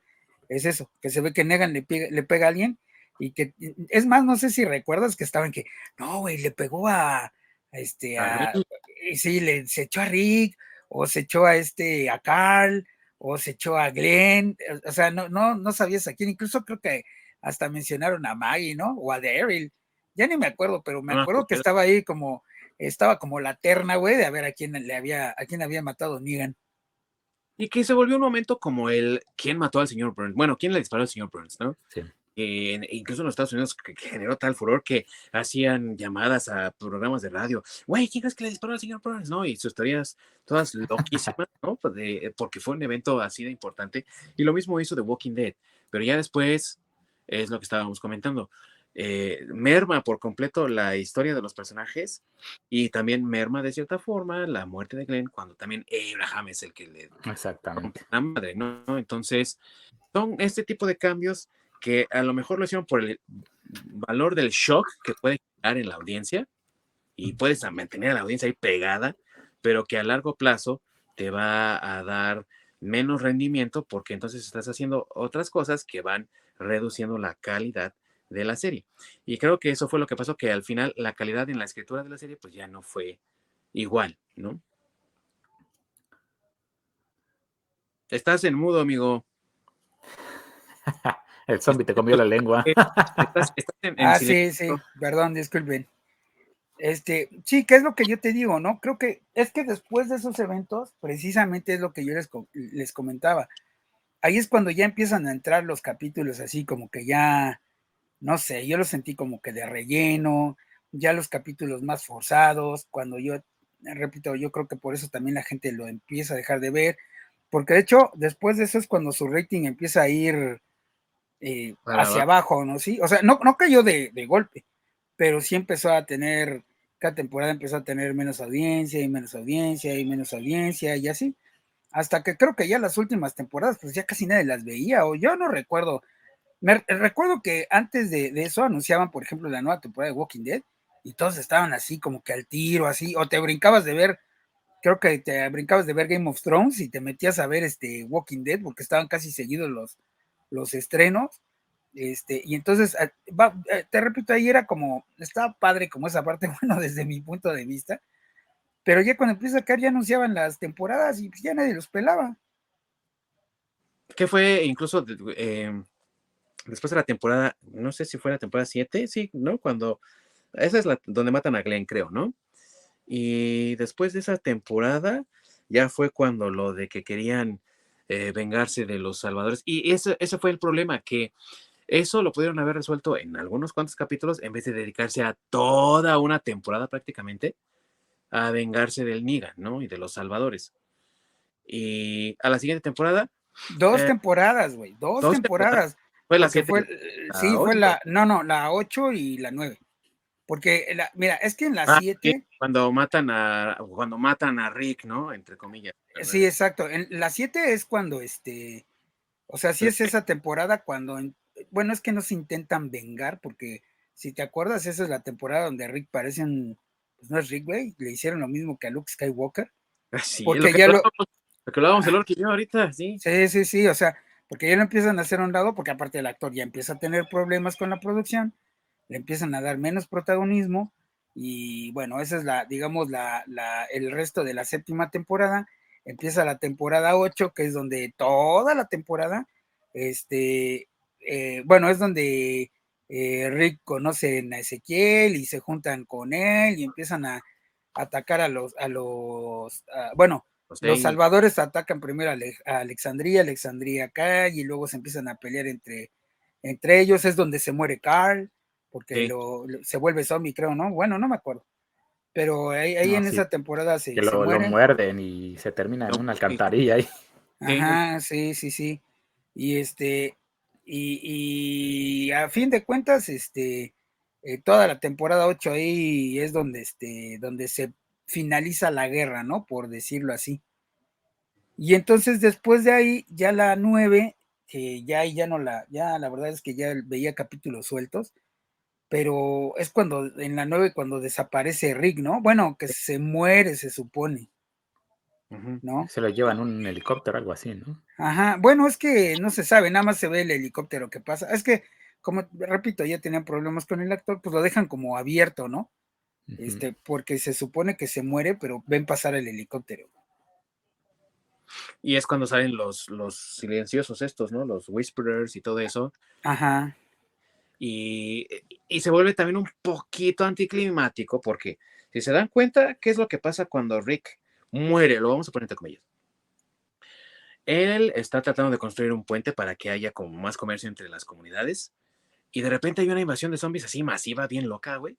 es eso, que se ve que Negan le pega, le pega a alguien y que, es más, no sé si recuerdas que estaban que, no, güey, le pegó a, este, a, sí, le, se echó a Rick, o se echó a este, a Carl, o se echó a Glenn, o sea, no, no, no sabías a quién, incluso creo que hasta mencionaron a Maggie, ¿no? O a Daryl ya ni me acuerdo, pero me acuerdo que estaba ahí como, estaba como la terna, güey, de a ver a quién le había, a quién había matado Negan. Y que se volvió un momento como el, ¿quién mató al señor Burns? Bueno, ¿quién le disparó al señor Burns, no? Sí. incluso en los Estados Unidos que, generó tal furor que hacían llamadas a programas de radio, güey, ¿quién es que le disparó al señor Burns? No, y sus teorías todas loquísimas, ¿no? Pues porque fue un evento así de importante. Y lo mismo hizo The Walking Dead, pero ya después es lo que estábamos comentando. Eh, merma por completo la historia de los personajes y también merma de cierta forma la muerte de Glenn cuando también Abraham es el que le exactamente la madre, ¿no? Entonces son este tipo de cambios que a lo mejor lo hicieron por el valor del shock que puede crear en la audiencia y puedes mantener a la audiencia ahí pegada, pero que a largo plazo te va a dar menos rendimiento porque entonces estás haciendo otras cosas que van reduciendo la calidad de la serie. Y creo que eso fue lo que pasó, que al final la calidad en la escritura de la serie pues ya no fue igual, ¿no? Estás en mudo, amigo. El zombie te comió la lengua. ah, sí, sí, perdón, disculpen. Este, sí, ¿qué es lo que yo te digo, no? Creo que es que después de esos eventos, precisamente es lo que yo les, les comentaba. Ahí es cuando ya empiezan a entrar los capítulos así, como que ya, no sé, yo lo sentí como que de relleno, ya los capítulos más forzados, cuando yo, repito, yo creo que por eso también la gente lo empieza a dejar de ver, porque de hecho, después de eso es cuando su rating empieza a ir eh, hacia abajo, ¿no? Sí, o sea, no, no cayó de, de, golpe, pero sí empezó a tener, cada temporada empezó a tener menos audiencia y menos audiencia y menos audiencia y así, hasta que creo que ya las últimas temporadas, pues ya casi nadie las veía, o yo no recuerdo me recuerdo que antes de, eso anunciaban, por ejemplo, la nueva temporada de Walking Dead y todos estaban así como que al tiro, así, o te brincabas de ver, creo que te brincabas de ver Game of Thrones y te metías a ver este Walking Dead porque estaban casi seguidos los, los estrenos. Este, y entonces, ah, eh, te repito, ahí era como, estaba padre como esa parte, bueno, desde mi punto de vista, pero ya cuando empieza a caer ya anunciaban las temporadas y ya nadie los pelaba. ¿Qué fue incluso eh, después de la temporada, no sé si fue la temporada 7, sí, ¿no? Cuando, esa es la donde matan a Glenn, creo, ¿no? Y después de esa temporada, ya fue cuando lo de que querían eh, vengarse de los salvadores. Y ese, ese fue el problema, que Eso lo pudieron haber resuelto en algunos cuantos capítulos en vez de dedicarse a toda una temporada prácticamente a vengarse del Niga, ¿no? Y de los salvadores. Y a la siguiente temporada. Dos eh, temporadas, güey. Dos, temporadas. Fue la siete. Eh, sí, fue la. No, no, la 8 y la 9. Porque, la, mira, es que en la 7. Ah, cuando matan a. Cuando matan a Rick, ¿no? Entre comillas. Sí, exacto. En la 7 es cuando este. O sea, sí es esa temporada cuando. Bueno, es que no se intentan vengar, porque si te acuerdas, esa es la temporada donde Rick parece un. Pues no es Rick, güey. Le hicieron lo mismo que a Luke Skywalker. Sí, porque ya lo. Porque lo vamos el orque yo ahorita, sí. Sí, sí, sí, o sea, porque ya lo empiezan a hacer a un lado, porque aparte el actor ya empieza a tener problemas con la producción, le empiezan a dar menos protagonismo, y bueno, esa es la, digamos, la, el resto de la séptima temporada. Empieza la temporada 8, que es donde toda la temporada, este, eh, bueno, es donde eh, Rick conoce a Ezequiel y se juntan con él y empiezan a, atacar a los, a los, bueno, los salvadores atacan primero a, Alexandría, Alexandría cae y luego se empiezan a pelear entre, entre ellos. Es donde se muere Carl, porque se vuelve zombie, creo, ¿no? Bueno, no me acuerdo. Pero ahí, en esa temporada se, que lo, muerden y se termina en una alcantarilla ahí. Ajá, sí, sí, sí. Y este, y, a fin de cuentas, este, eh, toda la temporada 8 ahí es donde, este, donde se finaliza la guerra, ¿no? Por decirlo así. Y entonces después de ahí, ya la 9, que ya ya no la, ya la verdad es que ya veía capítulos sueltos, pero es cuando, en la 9, cuando desaparece Rick, ¿no? Bueno, que se muere, se supone. ¿No? Se lo llevan un helicóptero, algo así, ¿no? Ajá, bueno, es que no se sabe, nada más se ve el helicóptero que pasa. Es que, como repito, ya tenían problemas con el actor, pues lo dejan como abierto, ¿no? Este, porque se supone que se muere, pero ven pasar el helicóptero. Y es cuando salen los, los silenciosos estos, ¿no? Los whisperers y todo eso. Ajá. Y, y, se vuelve también un poquito anticlimático porque si se dan cuenta, ¿qué es lo que pasa cuando Rick muere? Lo vamos a poner entre comillas. Él está tratando de construir un puente para que haya como más comercio entre las comunidades y de repente hay una invasión de zombies así masiva, bien loca, güey.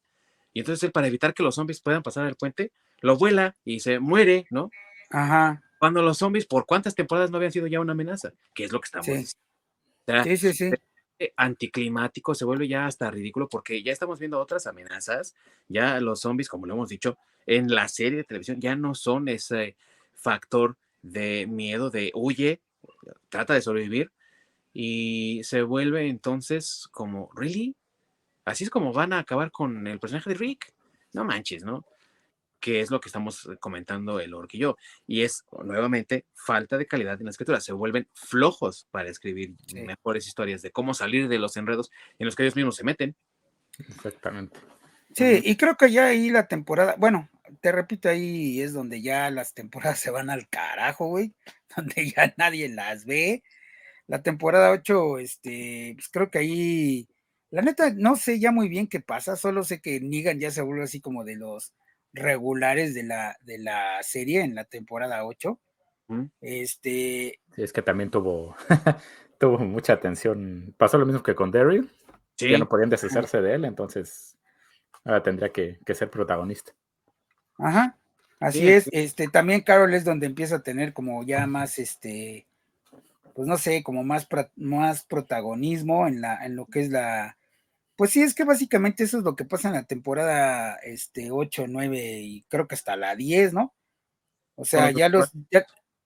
Y entonces él, para evitar que los zombies puedan pasar el puente, lo vuela y se muere, ¿no? Ajá. Cuando los zombies, ¿por cuántas temporadas no habían sido ya una amenaza? Que es lo que estamos sí. sí, sí, Anticlimático, se vuelve ya hasta ridículo porque ya estamos viendo otras amenazas. Ya los zombies, como lo hemos dicho, en la serie de televisión ya no son ese factor de miedo, de huye, trata de sobrevivir. Y se vuelve entonces como, ¿really? Así es como van a acabar con el personaje de Rick. No manches, ¿no? Que es lo que estamos comentando el Ork y yo. Y es nuevamente falta de calidad en la escritura. Se vuelven flojos para escribir mejores historias de cómo salir de los enredos en los que ellos mismos se meten. Exactamente. Sí, y creo que ya ahí la temporada, bueno, te repito, ahí es donde ya las temporadas se van al carajo, güey, donde ya nadie las ve. La temporada 8, este, pues creo que ahí la neta, no sé ya muy bien qué pasa, solo sé que Negan ya se vuelve así como de los regulares de la, de la serie en la temporada 8. Este. Sí, es que también tuvo, tuvo mucha atención. Pasó lo mismo que con Daryl. Ya no podían deshacerse de él, entonces ahora tendría que, ser protagonista. Ajá. Así es. Este, también Carol es donde empieza a tener como ya más este. Pues no sé, como más, más protagonismo en la, en lo que es la, pues sí, es que básicamente eso es lo que pasa en la temporada este, 8, 9 y creo que hasta la 10, ¿no? O sea, ya los,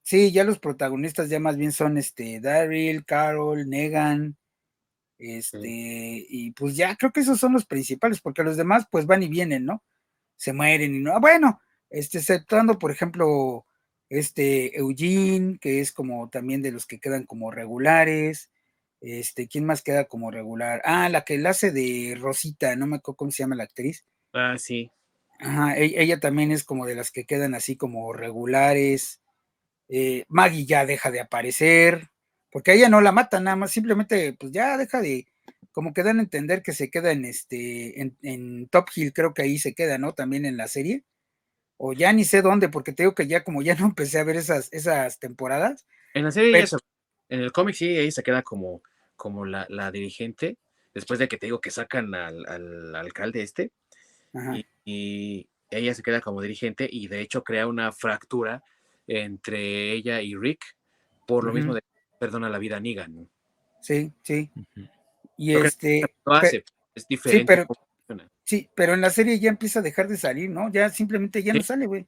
sí, ya los protagonistas ya más bien son este, Daryl, Carol, Negan, este, y pues ya creo que esos son los principales, porque los demás pues van y vienen, ¿no? Se mueren y no, ah, bueno, este, exceptuando, por ejemplo, este Eugene, que es como también de los que quedan como regulares, este, ¿quién más queda como regular? Ah, la que la hace de Rosita, no me acuerdo cómo se llama la actriz. Ah, sí. Ajá, e-, ella también es como de las que quedan así como regulares. Eh, Maggie ya deja de aparecer, porque ella no la mata nada más, simplemente pues ya deja de, como que dan a entender que se queda en este, en, Top Hill, creo que ahí se queda, ¿no? También en la serie. O ya ni sé dónde, porque te digo que ya como ya no empecé a ver esas, esas temporadas. En la serie ya en el cómic sí, ahí se queda como como la, dirigente, después de que te digo que sacan al, alcalde este, y, ella se queda como dirigente y de hecho crea una fractura entre ella y Rick por lo mismo de perdona la vida a Negan. Sí, sí. Y este... es diferente. Sí pero, sí, pero en la serie ya empieza a dejar de salir, ¿no? Ya simplemente ya no sale, güey.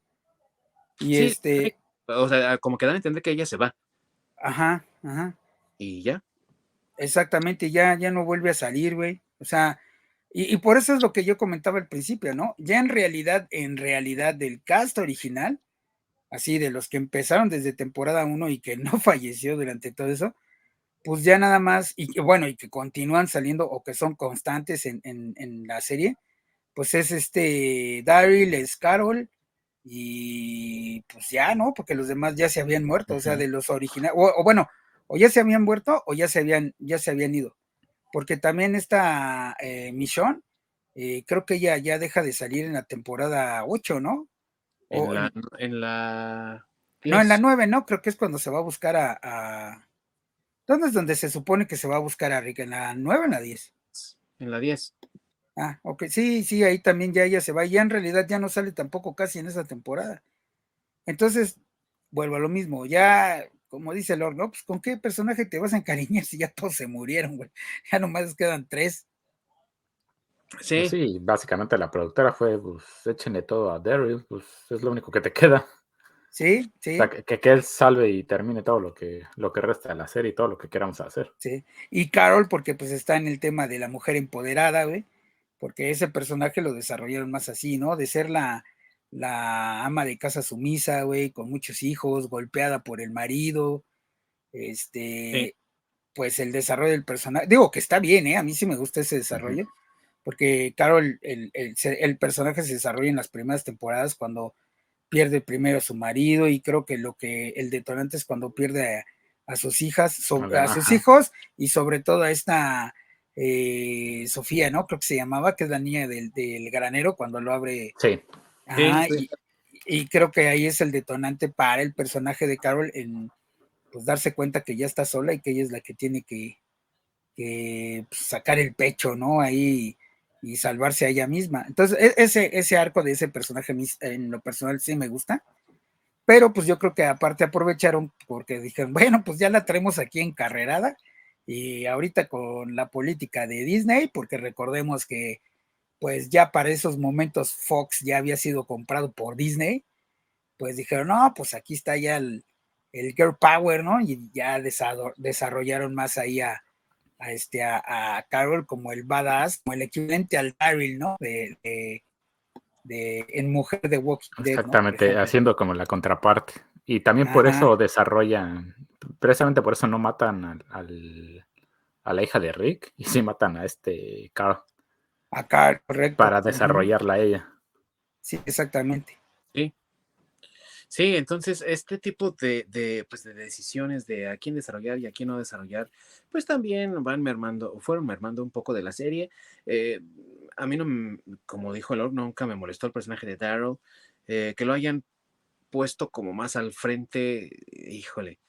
Y este... O sea, como que dan a entender que ella se va. Ajá, ajá. Y ya. Exactamente, ya, ya no vuelve a salir, güey. O sea, y, por eso es lo que yo comentaba al principio, ¿no? Ya en realidad, en realidad del cast original, así de los que empezaron desde temporada 1 y que no falleció durante todo eso, pues ya nada más, y bueno, y que continúan saliendo o que son constantes en, la serie, pues es este Daryl, es Carol, y pues ya, ¿no? Porque los demás ya se habían muerto, o sea, de los originales, o, bueno, o ya se habían muerto o ya se habían, ya se habían ido. Porque también esta eh, Michonne, eh, creo que ella ya deja de salir en la temporada 8, ¿no? En, la, en, la, No, en la 9, ¿no? Creo que es cuando se va a buscar a, ¿Dónde es donde se supone que se va a buscar a Rick? ¿En la 9 o en la 10? En la 10. Ah, ok, sí, sí, ahí también ya ella se va. Ya en realidad ya no sale tampoco casi en esa temporada. Entonces, vuelvo a lo mismo. Ya, como dice Lord, ¿no? Pues con qué personaje te vas a encariñar si ya todos se murieron, güey. Ya nomás quedan tres. Sí. Pues sí, básicamente la productora fue, pues, échenle todo a Daryl, pues es lo único que te queda. Sí, sí. que, que, él salve y termine todo lo que, lo que resta de la serie y todo lo que queramos hacer. Sí. Y Carol, porque pues está en el tema de la mujer empoderada, güey, porque ese personaje lo desarrollaron más así, ¿no? De ser la, la ama de casa sumisa, güey, con muchos hijos, golpeada por el marido, este, pues el desarrollo del personaje, digo que está bien, ¿eh? A mí sí me gusta ese desarrollo porque Carol, el, el, personaje se desarrolla en las primeras temporadas cuando pierde primero a su marido y creo que lo que el detonante es cuando pierde a, sus hijas, a sus hijos y sobre todo a esta eh, Sofía, ¿no? Creo que se llamaba, que es la niña del, granero cuando lo abre. Sí. Y, creo que ahí es el detonante para el personaje de Carol en pues darse cuenta que ya está sola y que ella es la que tiene que, que pues, sacar el pecho, ¿no? Ahí y salvarse a ella misma. Entonces, e, ese, ese arco de ese personaje en lo personal sí me gusta, pero pues yo creo que aparte aprovecharon porque dijeron, bueno, pues ya la traemos aquí encarrerada y ahorita con la política de Disney, porque recordemos que pues ya para esos momentos Fox ya había sido comprado por Disney, pues dijeron, no, pues aquí está ya el, el Girl Power, ¿no? Y ya desarrollaron más ahí a, a, este, a, Carol como el badass, como el equivalente al Daryl, ¿no? De, de, en Mujer de Walking Dead. Exactamente, haciendo como la contraparte. Y también por eso desarrollan, precisamente por eso no matan al, a la hija de Rick y sí matan a este Carl. A Carl, correcto. Para desarrollarla a ella. Sí, exactamente. Sí. Sí, entonces este tipo de, pues, de decisiones de a quién desarrollar y a quién no desarrollar, pues también van mermando, fueron mermando un poco de la serie. Eh, a mí no, como dijo Lord, nunca me molestó el personaje de Daryl. Eh, que lo hayan puesto como más al frente, híjole.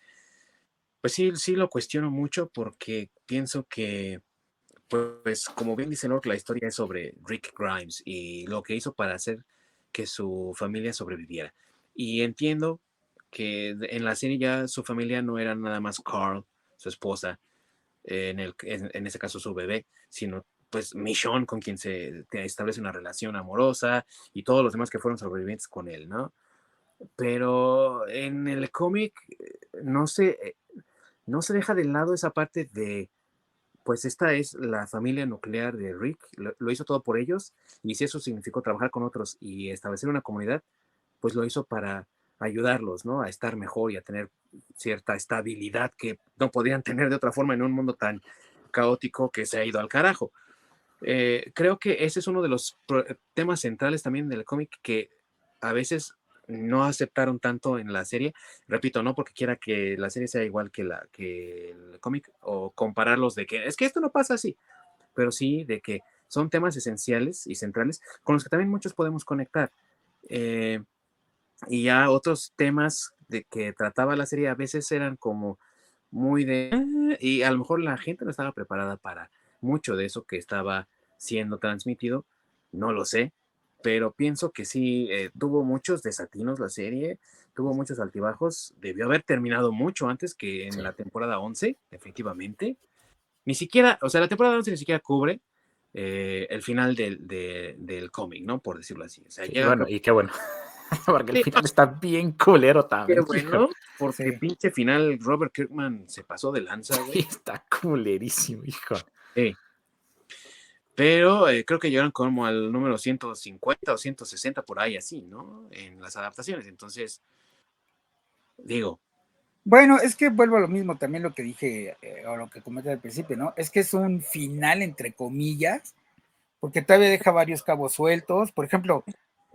Pues sí, sí lo cuestiono mucho porque pienso que, pues como bien dice Lord, la historia es sobre Rick Grimes y lo que hizo para hacer que su familia sobreviviera. Y entiendo que en la serie ya su familia no era nada más Carl, su esposa, en, el, en, caso su bebé, sino pues Michonne con quien se establece una relación amorosa y todos los demás que fueron sobrevivientes con él, ¿no? Pero en el cómic eh, no se, eh, no se deja de lado esa parte de, pues esta es la familia nuclear de Rick, lo hizo todo por ellos y si eso significó trabajar con otros y establecer una comunidad, pues lo hizo para ayudarlos, ¿no? A estar mejor y a tener cierta estabilidad que no podían tener de otra forma en un mundo tan caótico que se ha ido al carajo. Eh, creo que ese es uno de los temas centrales también del cómic que a veces no aceptaron tanto en la serie. Repito, no porque quiera que la serie sea igual que, la, que el cómic o compararlos de que es que esto no pasa así, pero sí de que son temas esenciales y centrales con los que también muchos podemos conectar. Eh, y ya otros temas de que trataba la serie a veces eran como muy de... Y a lo mejor la gente no estaba preparada para mucho de eso que estaba siendo transmitido, no lo sé, pero pienso que sí, eh, tuvo muchos desatinos la serie, tuvo muchos altibajos, debió haber terminado mucho antes que en la temporada 11, efectivamente. Ni siquiera, o sea, la temporada 11 ni siquiera cubre eh, el final del, del cómic, ¿no? Por decirlo así. bueno, y qué bueno. porque el final está bien culero también. Qué bueno, porque pinche final Robert Kirkman se pasó de lanza, güey. está culerísimo, hijo. Sí. Pero eh, creo que llegaron como al número 150 o 160 por ahí así, ¿no? En las adaptaciones. Entonces, digo. Bueno, es que vuelvo a lo mismo también lo que dije eh, o lo que comenté al principio, ¿no? Es que es un final entre comillas, porque todavía deja varios cabos sueltos. Por ejemplo,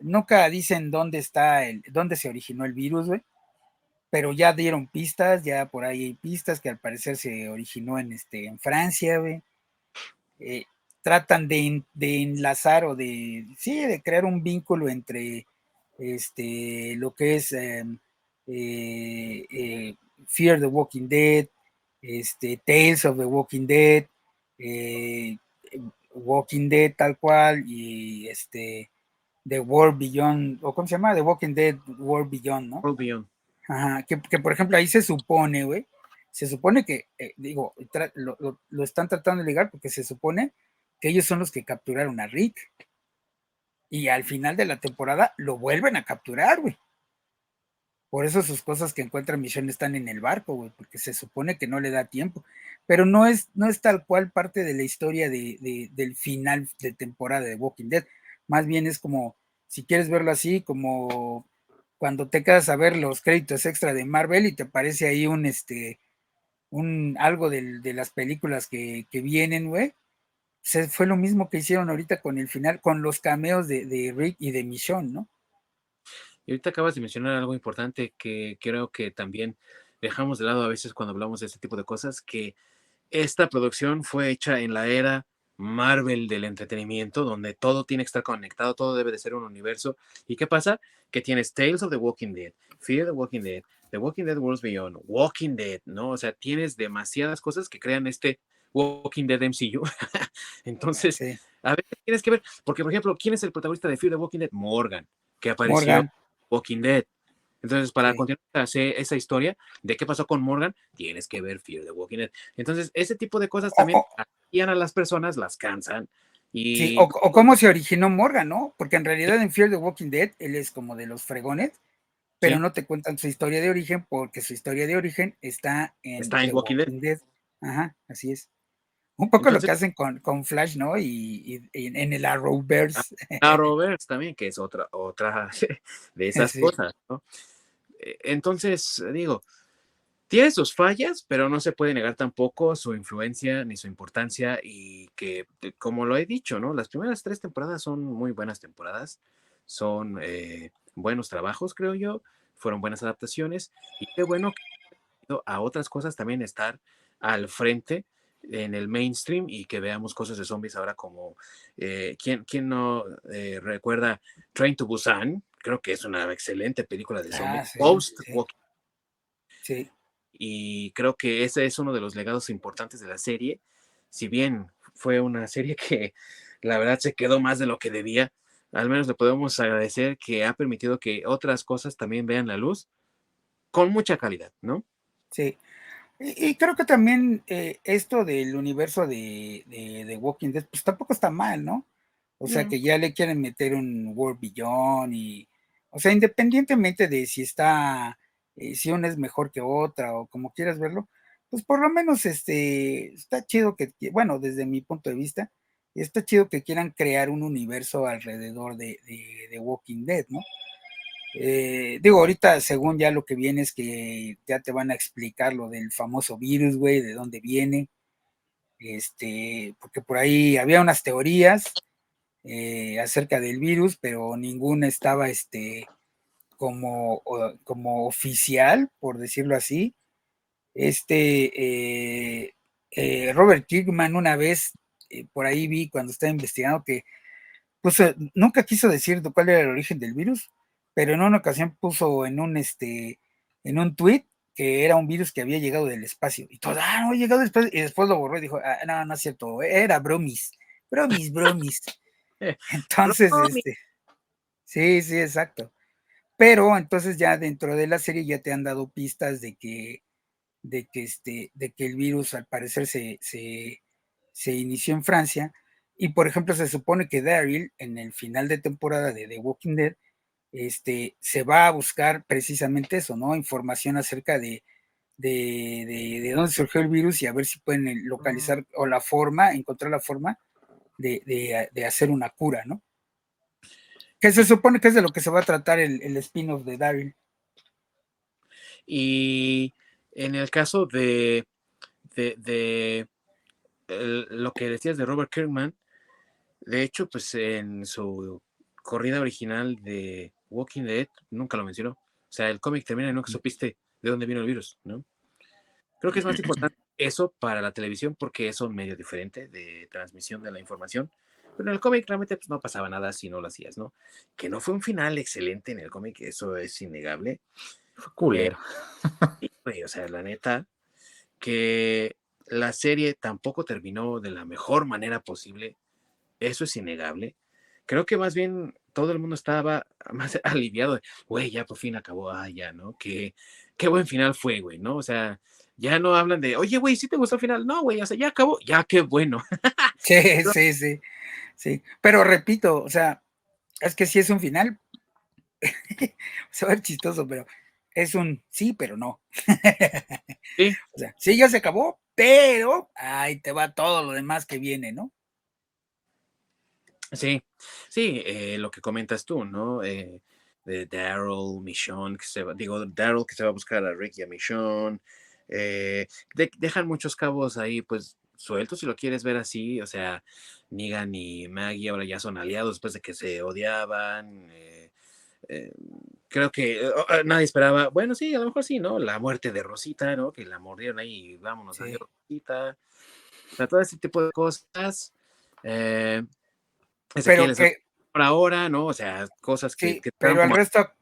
nunca dicen dónde está el, dónde se originó el virus, güey. Pero ya dieron pistas, ya por ahí hay pistas que al parecer se originó en este, en Francia, güey. Eh, tratan de, enlazar o de, sí, de crear un vínculo entre este, lo que es em, eh, eh, Fear the Walking Dead, este, Tales of the Walking Dead, eh, Walking Dead tal cual, y este, The World Beyond, o ¿cómo se llama? The Walking Dead World Beyond, ¿no? World Beyond. Ajá, que, por ejemplo ahí se supone, güey, se supone que, digo, lo, lo, están tratando de ligar porque se supone que ellos son los que capturaron a Rick. Y al final de la temporada lo vuelven a capturar, güey. Por eso sus cosas que encuentra Michonne están en el barco, güey, porque se supone que no le da tiempo. Pero no es, no es tal cual parte de la historia de, del final de temporada de Walking Dead. Más bien es como, si quieres verlo así, como cuando te quedas a ver los créditos extra de Marvel y te aparece ahí un, este, un, algo de, las películas que, que vienen, güey fue lo mismo que hicieron ahorita con el final, con los cameos de, Rick y de Michonne, ¿no? Y ahorita acabas de mencionar algo importante que creo que también dejamos de lado a veces cuando hablamos de este tipo de cosas, que esta producción fue hecha en la era Marvel del entretenimiento, donde todo tiene que estar conectado, todo debe de ser un universo. ¿Y qué pasa? Que tienes Tales of the Walking Dead, Fear the Walking Dead, The Walking Dead Worlds Beyond, Walking Dead, ¿no? O sea, tienes demasiadas cosas que crean este Walking Dead MCU. Entonces, a ver, tienes que ver, porque por ejemplo, ¿quién es el protagonista de Fear the Walking Dead? Morgan, que apareció en Walking Dead. Entonces, para continuar esa historia de qué pasó con Morgan, tienes que ver Fear the Walking Dead. Entonces, ese tipo de cosas también a las personas, las cansan. Y... Sí, o, cómo se originó Morgan, ¿no? Porque en realidad en Fear the Walking Dead él es como de los fregones, pero no te cuentan su historia de origen porque su historia de origen está en, está en Walking, Dead. Ajá, así es. Un poco lo que hacen con, con Flash, ¿no? Y, en el Arrowverse. Ah, Arrowverse también, que es otra, otra de esas cosas, ¿no? E, entonces, digo, tiene sus fallas, pero no se puede negar tampoco su influencia ni su importancia y que, como lo he dicho, ¿no? Las primeras tres temporadas son muy buenas temporadas, son eh, buenos trabajos, creo yo, fueron buenas adaptaciones y qué bueno que a otras cosas también estar al frente en el mainstream y que veamos cosas de zombies ahora como, eh, ¿quién, no eh, recuerda Train to Busan? Creo que es una excelente película de zombies. Ah, Post sí, Y creo que ese es uno de los legados importantes de la serie. Si bien fue una serie que la verdad se quedó más de lo que debía, al menos le podemos agradecer que ha permitido que otras cosas también vean la luz con mucha calidad, ¿no? Sí, y, creo que también eh, esto del universo de, de, Walking Dead, pues tampoco está mal, ¿no? O sea, que ya le quieren meter un World Beyond y, o sea, independientemente de si está, eh, si una es mejor que otra o como quieras verlo, pues por lo menos este, está chido que, bueno, desde mi punto de vista, está chido que quieran crear un universo alrededor de, de Walking Dead, ¿no? Eh, digo, ahorita según ya lo que viene es que ya te van a explicar lo del famoso virus, güey, de dónde viene. Este, porque por ahí había unas teorías eh, acerca del virus, pero ninguna estaba este, como, como oficial, por decirlo así. Este, eh, Robert Kirkman una vez, por ahí vi cuando estaba investigando que pues, nunca quiso decir cuál era el origen del virus, pero en una ocasión puso en un, este, en un tweet que era un virus que había llegado del espacio. Y todo, ah, no, ha llegado del espacio. Y después lo borró y dijo, ah, no, no es cierto, era bromis, bromis, bromis. Entonces, este, sí, sí, exacto. Pero entonces ya dentro de la serie ya te han dado pistas de que, de que, este, de que el virus al parecer se, se, se inició en Francia. Y por ejemplo, se supone que Daryl en el final de temporada de The Walking Dead este, se va a buscar precisamente eso, ¿no? Información acerca de, de, dónde surgió el virus y a ver si pueden localizar o la forma, encontrar la forma de, hacer una cura, ¿no? Que se supone que es de lo que se va a tratar el, el spin-off de Daryl. Y en el caso de, de, lo que decías de Robert Kirkman, de hecho, pues en su corrida original de Walking Dead nunca lo mencionó. O sea, el cómic termina y nunca supiste de dónde vino el virus, ¿no? Creo que es más importante eso para la televisión porque es un medio diferente de transmisión de la información. Pero en el cómic realmente pues, no pasaba nada si no lo hacías, ¿no? Que no fue un final excelente en el cómic, eso es innegable. Fue culero. o sea, la neta, que la serie tampoco terminó de la mejor manera posible, eso es innegable. Creo que más bien todo el mundo estaba más aliviado, güey, ya por fin acabó, ah, ya, ¿no? Qué, qué buen final fue, güey, ¿no? O sea, ya no hablan de, oye, güey, ¿sí te gustó el final? No, güey, o sea, ya acabó, ya qué bueno. sí, sí, sí, sí. Pero repito, o sea, es que sí es un final, se va a ver chistoso, pero es un sí, pero no. sí. O sea, sí, ya se acabó, pero ahí te va todo lo demás que viene, ¿no? Sí, sí, eh, lo que comentas tú, ¿no? Eh, de Daryl, Michonne, que se va, digo, Daryl que se va a buscar a Rick y a Michonne, eh, dejan muchos cabos ahí, pues, sueltos si lo quieres ver así, o sea, Negan y Maggie ahora ya son aliados después de que se odiaban, creo que nadie esperaba, bueno, sí, a lo mejor sí, ¿no? La muerte de Rosita, ¿no? Que la mordieron ahí, vámonos a Rosita, o sea, todo ese tipo de cosas, eh, pero que, por ahora, ¿no? O sea, cosas que. pero el resto,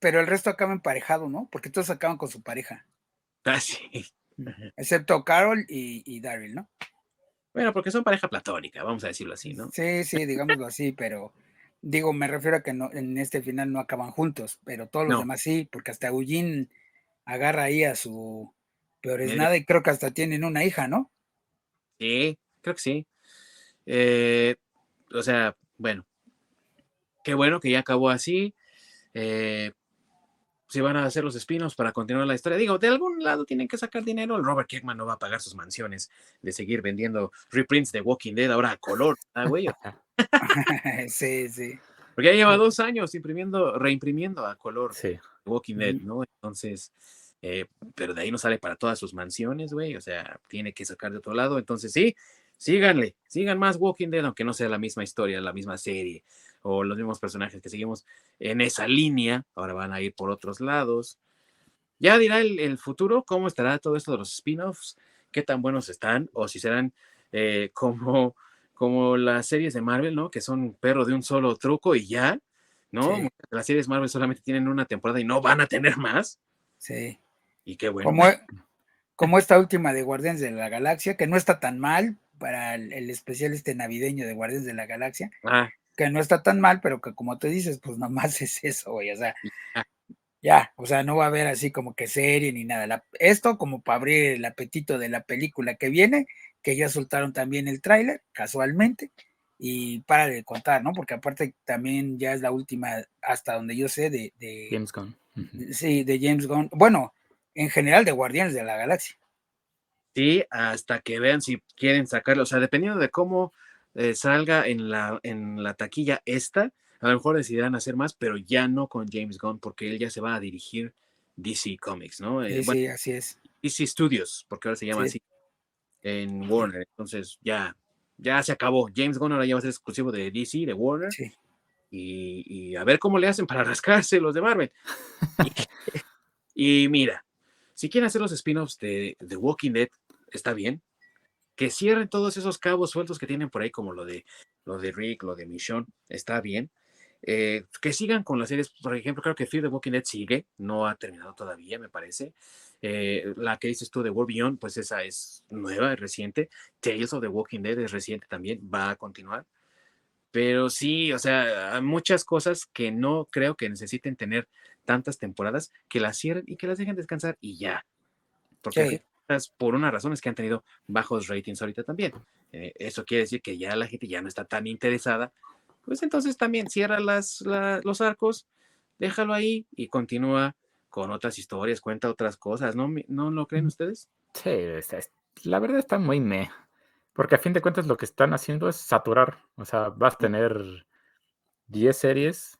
pero el resto acaba emparejado, ¿no? Porque todos acaban con su pareja. Ah, sí. Excepto Carol y, y Daryl, ¿no? Bueno, porque son pareja platónica, vamos a decirlo así, ¿no? Sí, sí, digámoslo así, pero digo, me refiero a que no, en este final no acaban juntos, pero todos los demás sí, porque hasta Eugene agarra ahí a su peor es nada y creo que hasta tienen una hija, ¿no? Sí, creo que sí. Eh, o sea, bueno, qué bueno que ya acabó así. Eh, si van a hacer los espinos para continuar la historia. Digo, de algún lado tienen que sacar dinero. El Robert Kirkman no va a pagar sus mansiones de seguir vendiendo reprints de Walking Dead ahora a color, ¿ah, güey? sí, sí. Porque ya lleva dos años imprimiendo, reimprimiendo a color Walking Dead, ¿no? Entonces, eh, pero de ahí no sale para todas sus mansiones, güey. O sea, tiene que sacar de otro lado. Entonces, sí, síganle, sigan más Walking Dead, aunque no sea la misma historia, la misma serie o los mismos personajes que seguimos en esa línea, ahora van a ir por otros lados. Ya dirá el, futuro cómo estará todo esto de los spin-offs, qué tan buenos están, o si serán eh, como, como las series de Marvel, ¿no? Que son perro de un solo truco y ya, ¿no? Las series Marvel solamente tienen una temporada y no van a tener más. Sí. Y qué bueno. Como, como esta última de Guardianes de la Galaxia, que no está tan mal, para el, especial este navideño de Guardianes de la Galaxia, ah. que no está tan mal, pero que como tú dices, pues nomás es eso, güey, o sea, ya, o sea, no va a haber así como que serie ni nada. esto como para abrir el apetito de la película que viene, que ya soltaron también el tráiler, casualmente, y para de contar, ¿no? Porque aparte también ya es la última, hasta donde yo sé, de... de James Gunn. Sí, de James Gunn. Bueno, en general de Guardianes de la Galaxia. Sí, hasta que vean si quieren sacarlo. O sea, dependiendo de cómo eh, salga en la, en la taquilla esta, a lo mejor decidirán hacer más, pero ya no con James Gunn, porque él ya se va a dirigir DC Comics, ¿no? Eh, sí, así es. DC Studios, porque ahora se llama así, en Warner. Entonces ya, ya se acabó. James Gunn ahora ya va a ser exclusivo de DC, de Warner. Sí. Y, a ver cómo le hacen para rascarse los de Marvel. y mira, si quieren hacer los spin-offs de The Walking Dead, está bien. Que cierren todos esos cabos sueltos que tienen por ahí, como lo de, lo de Rick, lo de Michonne, está bien. eh, que sigan con las series, por ejemplo, creo que Fear the Walking Dead sigue, no ha terminado todavía, me parece. Eh, la que dices tú de World Beyond, pues esa es nueva, es reciente. Tales of the Walking Dead es reciente también, va a continuar. Pero sí, o sea, muchas cosas que no creo que necesiten tener tantas temporadas, que las cierren y que las dejen descansar y ya. Porque por una razón es que han tenido bajos ratings ahorita también. Eh, eso quiere decir que ya la gente ya no está tan interesada. Pues entonces también cierra las, los arcos, déjalo ahí y continúa con otras historias, cuenta otras cosas, ¿no? ¿No lo creen ustedes? Sí, la verdad está muy me. Porque a fin de cuentas lo que están haciendo es saturar. O sea, vas a tener 10 series,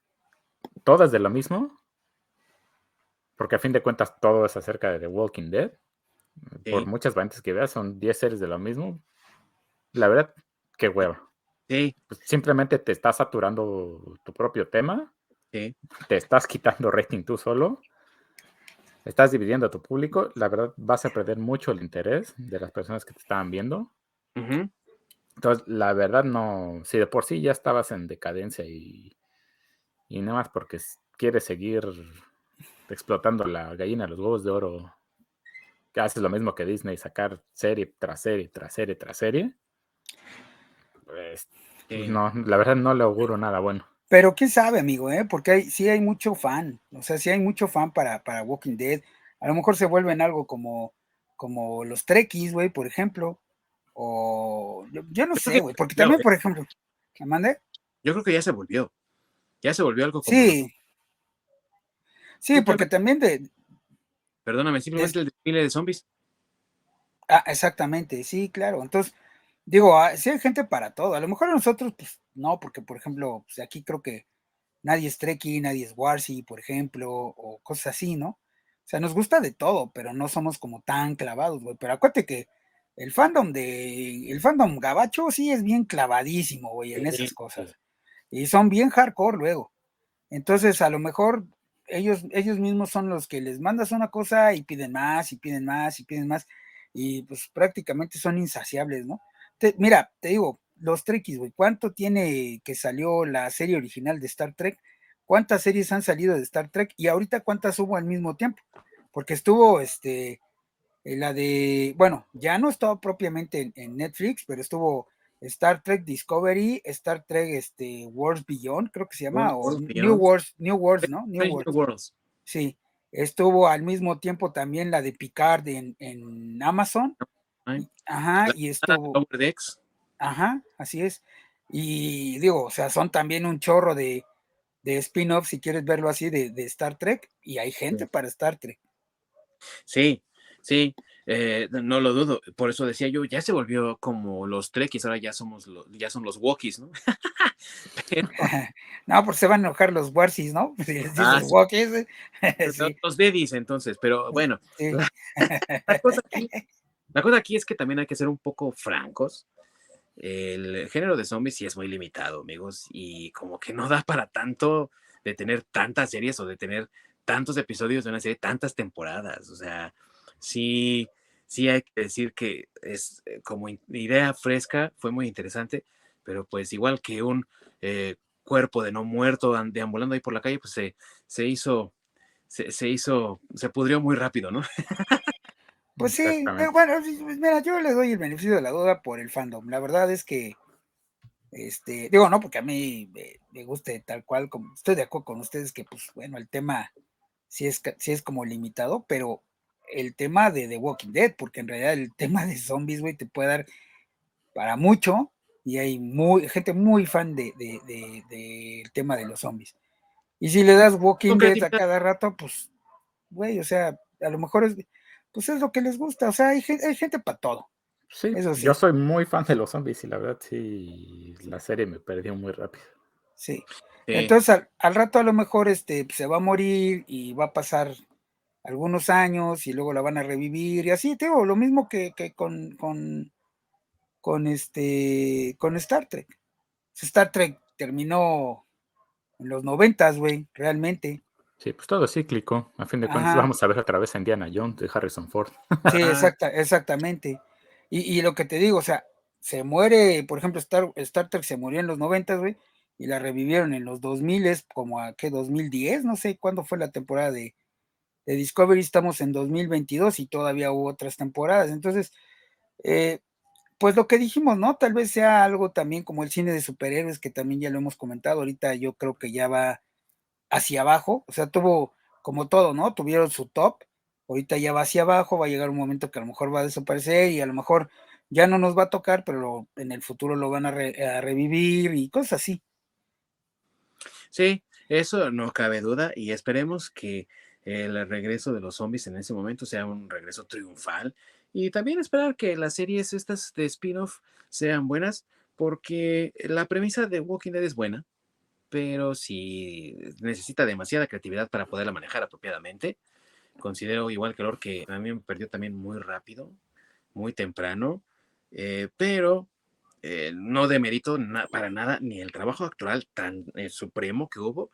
todas de lo mismo. Porque a fin de cuentas todo es acerca de The Walking Dead. Por muchas variantes que veas, son 10 series de lo mismo. La verdad, qué huevo. Sí. Pues simplemente te estás saturando tu propio tema. Sí. Te estás quitando rating tú solo estás dividiendo a tu público, la verdad vas a perder mucho el interés de las personas que te estaban viendo. Entonces, la verdad no, si de por sí ya estabas en decadencia y, y nada más porque quieres seguir explotando la gallina los huevos de oro, que haces lo mismo que Disney, sacar serie tras serie, tras serie, tras serie, pues, no, la verdad no le auguro nada bueno. Pero quién sabe, amigo, ¿eh? Porque hay, sí hay mucho fan, o sea, sí hay mucho fan para, para Walking Dead. A lo mejor se vuelven algo como, como los Trekkies, güey, por ejemplo. O yo, no sé, güey, porque también, por ejemplo, ¿me mande? Yo creo que ya se volvió. Ya se volvió algo como. Sí. Sí, porque también de. Perdóname, simplemente el desfile de zombies. Ah, exactamente, sí, claro. Entonces, digo, ah, sí hay gente para todo. A lo mejor nosotros, pues, no, porque, por ejemplo, pues aquí creo que nadie es Trekkie, nadie es Warsi, por ejemplo, o cosas así, ¿no? O sea, nos gusta de todo, pero no somos como tan clavados, güey. Pero acuérdate que el fandom de, el fandom gabacho sí es bien clavadísimo, güey, en esas cosas. Y son bien hardcore luego. Entonces, a lo mejor ellos, ellos mismos son los que les mandas una cosa y piden más, y piden más, y piden más, y pues prácticamente son insaciables, ¿no? mira, te digo, los Trekkies, güey, ¿cuánto tiene que salió la serie original de Star Trek? ¿Cuántas series han salido de Star Trek? Y ahorita cuántas hubo al mismo tiempo. Porque estuvo este, eh, la de, bueno, ya no estaba propiamente en, Netflix, pero estuvo Star Trek Discovery, Star Trek este, Wars Beyond, creo que se llama, o New Wars, New Wars, ¿no? New Worlds. Sí, estuvo al mismo tiempo también la de Picard en, en Amazon. Ajá, y estuvo. Ajá, así es. Y digo, o sea, son también un chorro de, de spin-off, si quieres verlo así, de, de, Star Trek, y hay gente para Star Trek. Sí, sí, eh, no lo dudo. Por eso decía yo, ya se volvió como los Trekkies, ahora ya somos los, ya son los Wokies, ¿no? no, porque se van a enojar los Warsis, ¿no? Ah, los Wokies. Los Dedis, entonces, pero bueno. la, cosa aquí, la cosa aquí es que también hay que ser un poco francos el género de zombies sí es muy limitado, amigos, y como que no da para tanto de tener tantas series o de tener tantos episodios de una serie, tantas temporadas. O sea, sí, sí hay que decir que es eh, como idea fresca, fue muy interesante, pero pues igual que un eh, cuerpo de no muerto deambulando ahí por la calle, pues se, se hizo, se, se hizo, se pudrió muy rápido, ¿no? Pues sí, eh, bueno, pues mira, yo le doy el beneficio de la duda por el fandom. La verdad es que, este, digo, no, porque a mí me, guste tal cual, como estoy de acuerdo con ustedes que, pues, bueno, el tema sí es, sí es como limitado, pero el tema de The Walking Dead, porque en realidad el tema de zombies, güey, te puede dar para mucho y hay muy, gente muy fan del de, de, tema de los zombies. Y si le das Walking Dead a cada rato, pues, güey, o sea, a lo mejor es pues es lo que les gusta. O sea, hay, gente para todo. Sí, yo soy muy fan de los zombies y la verdad sí, la serie me perdió muy rápido. Sí. Entonces al, rato a lo mejor este, se va a morir y va a pasar algunos años y luego la van a revivir y así, tengo lo mismo que, con, con, con, este, con Star Trek. Star Trek terminó en los noventas, güey, realmente. Sí, pues todo es cíclico. A fin de cuentas, vamos a ver otra vez a Indiana Jones de Harrison Ford. Sí, exacta, exactamente. Y, lo que te digo, o sea, se muere, por ejemplo, Star, Star Trek se murió en los 90, güey, y la revivieron en los 2000, como a qué 2010, no sé cuándo fue la temporada de, de Discovery, estamos en 2022 y todavía hubo otras temporadas. Entonces, eh, pues lo que dijimos, ¿no? Tal vez sea algo también como el cine de superhéroes, que también ya lo hemos comentado, ahorita yo creo que ya va hacia abajo, o sea, tuvo como todo, ¿no? Tuvieron su top, ahorita ya va hacia abajo, va a llegar un momento que a lo mejor va a desaparecer y a lo mejor ya no nos va a tocar, pero en el futuro lo van a, revivir y cosas así. Sí, eso no cabe duda y esperemos que el regreso de los zombies en ese momento sea un regreso triunfal y también esperar que las series estas de spin-off sean buenas, porque la premisa de Walking Dead es buena, pero si necesita demasiada creatividad para poderla manejar apropiadamente. Considero igual que Lord que me perdió también muy rápido, muy temprano, eh, pero eh, no demerito para nada ni el trabajo actoral tan eh, supremo que hubo,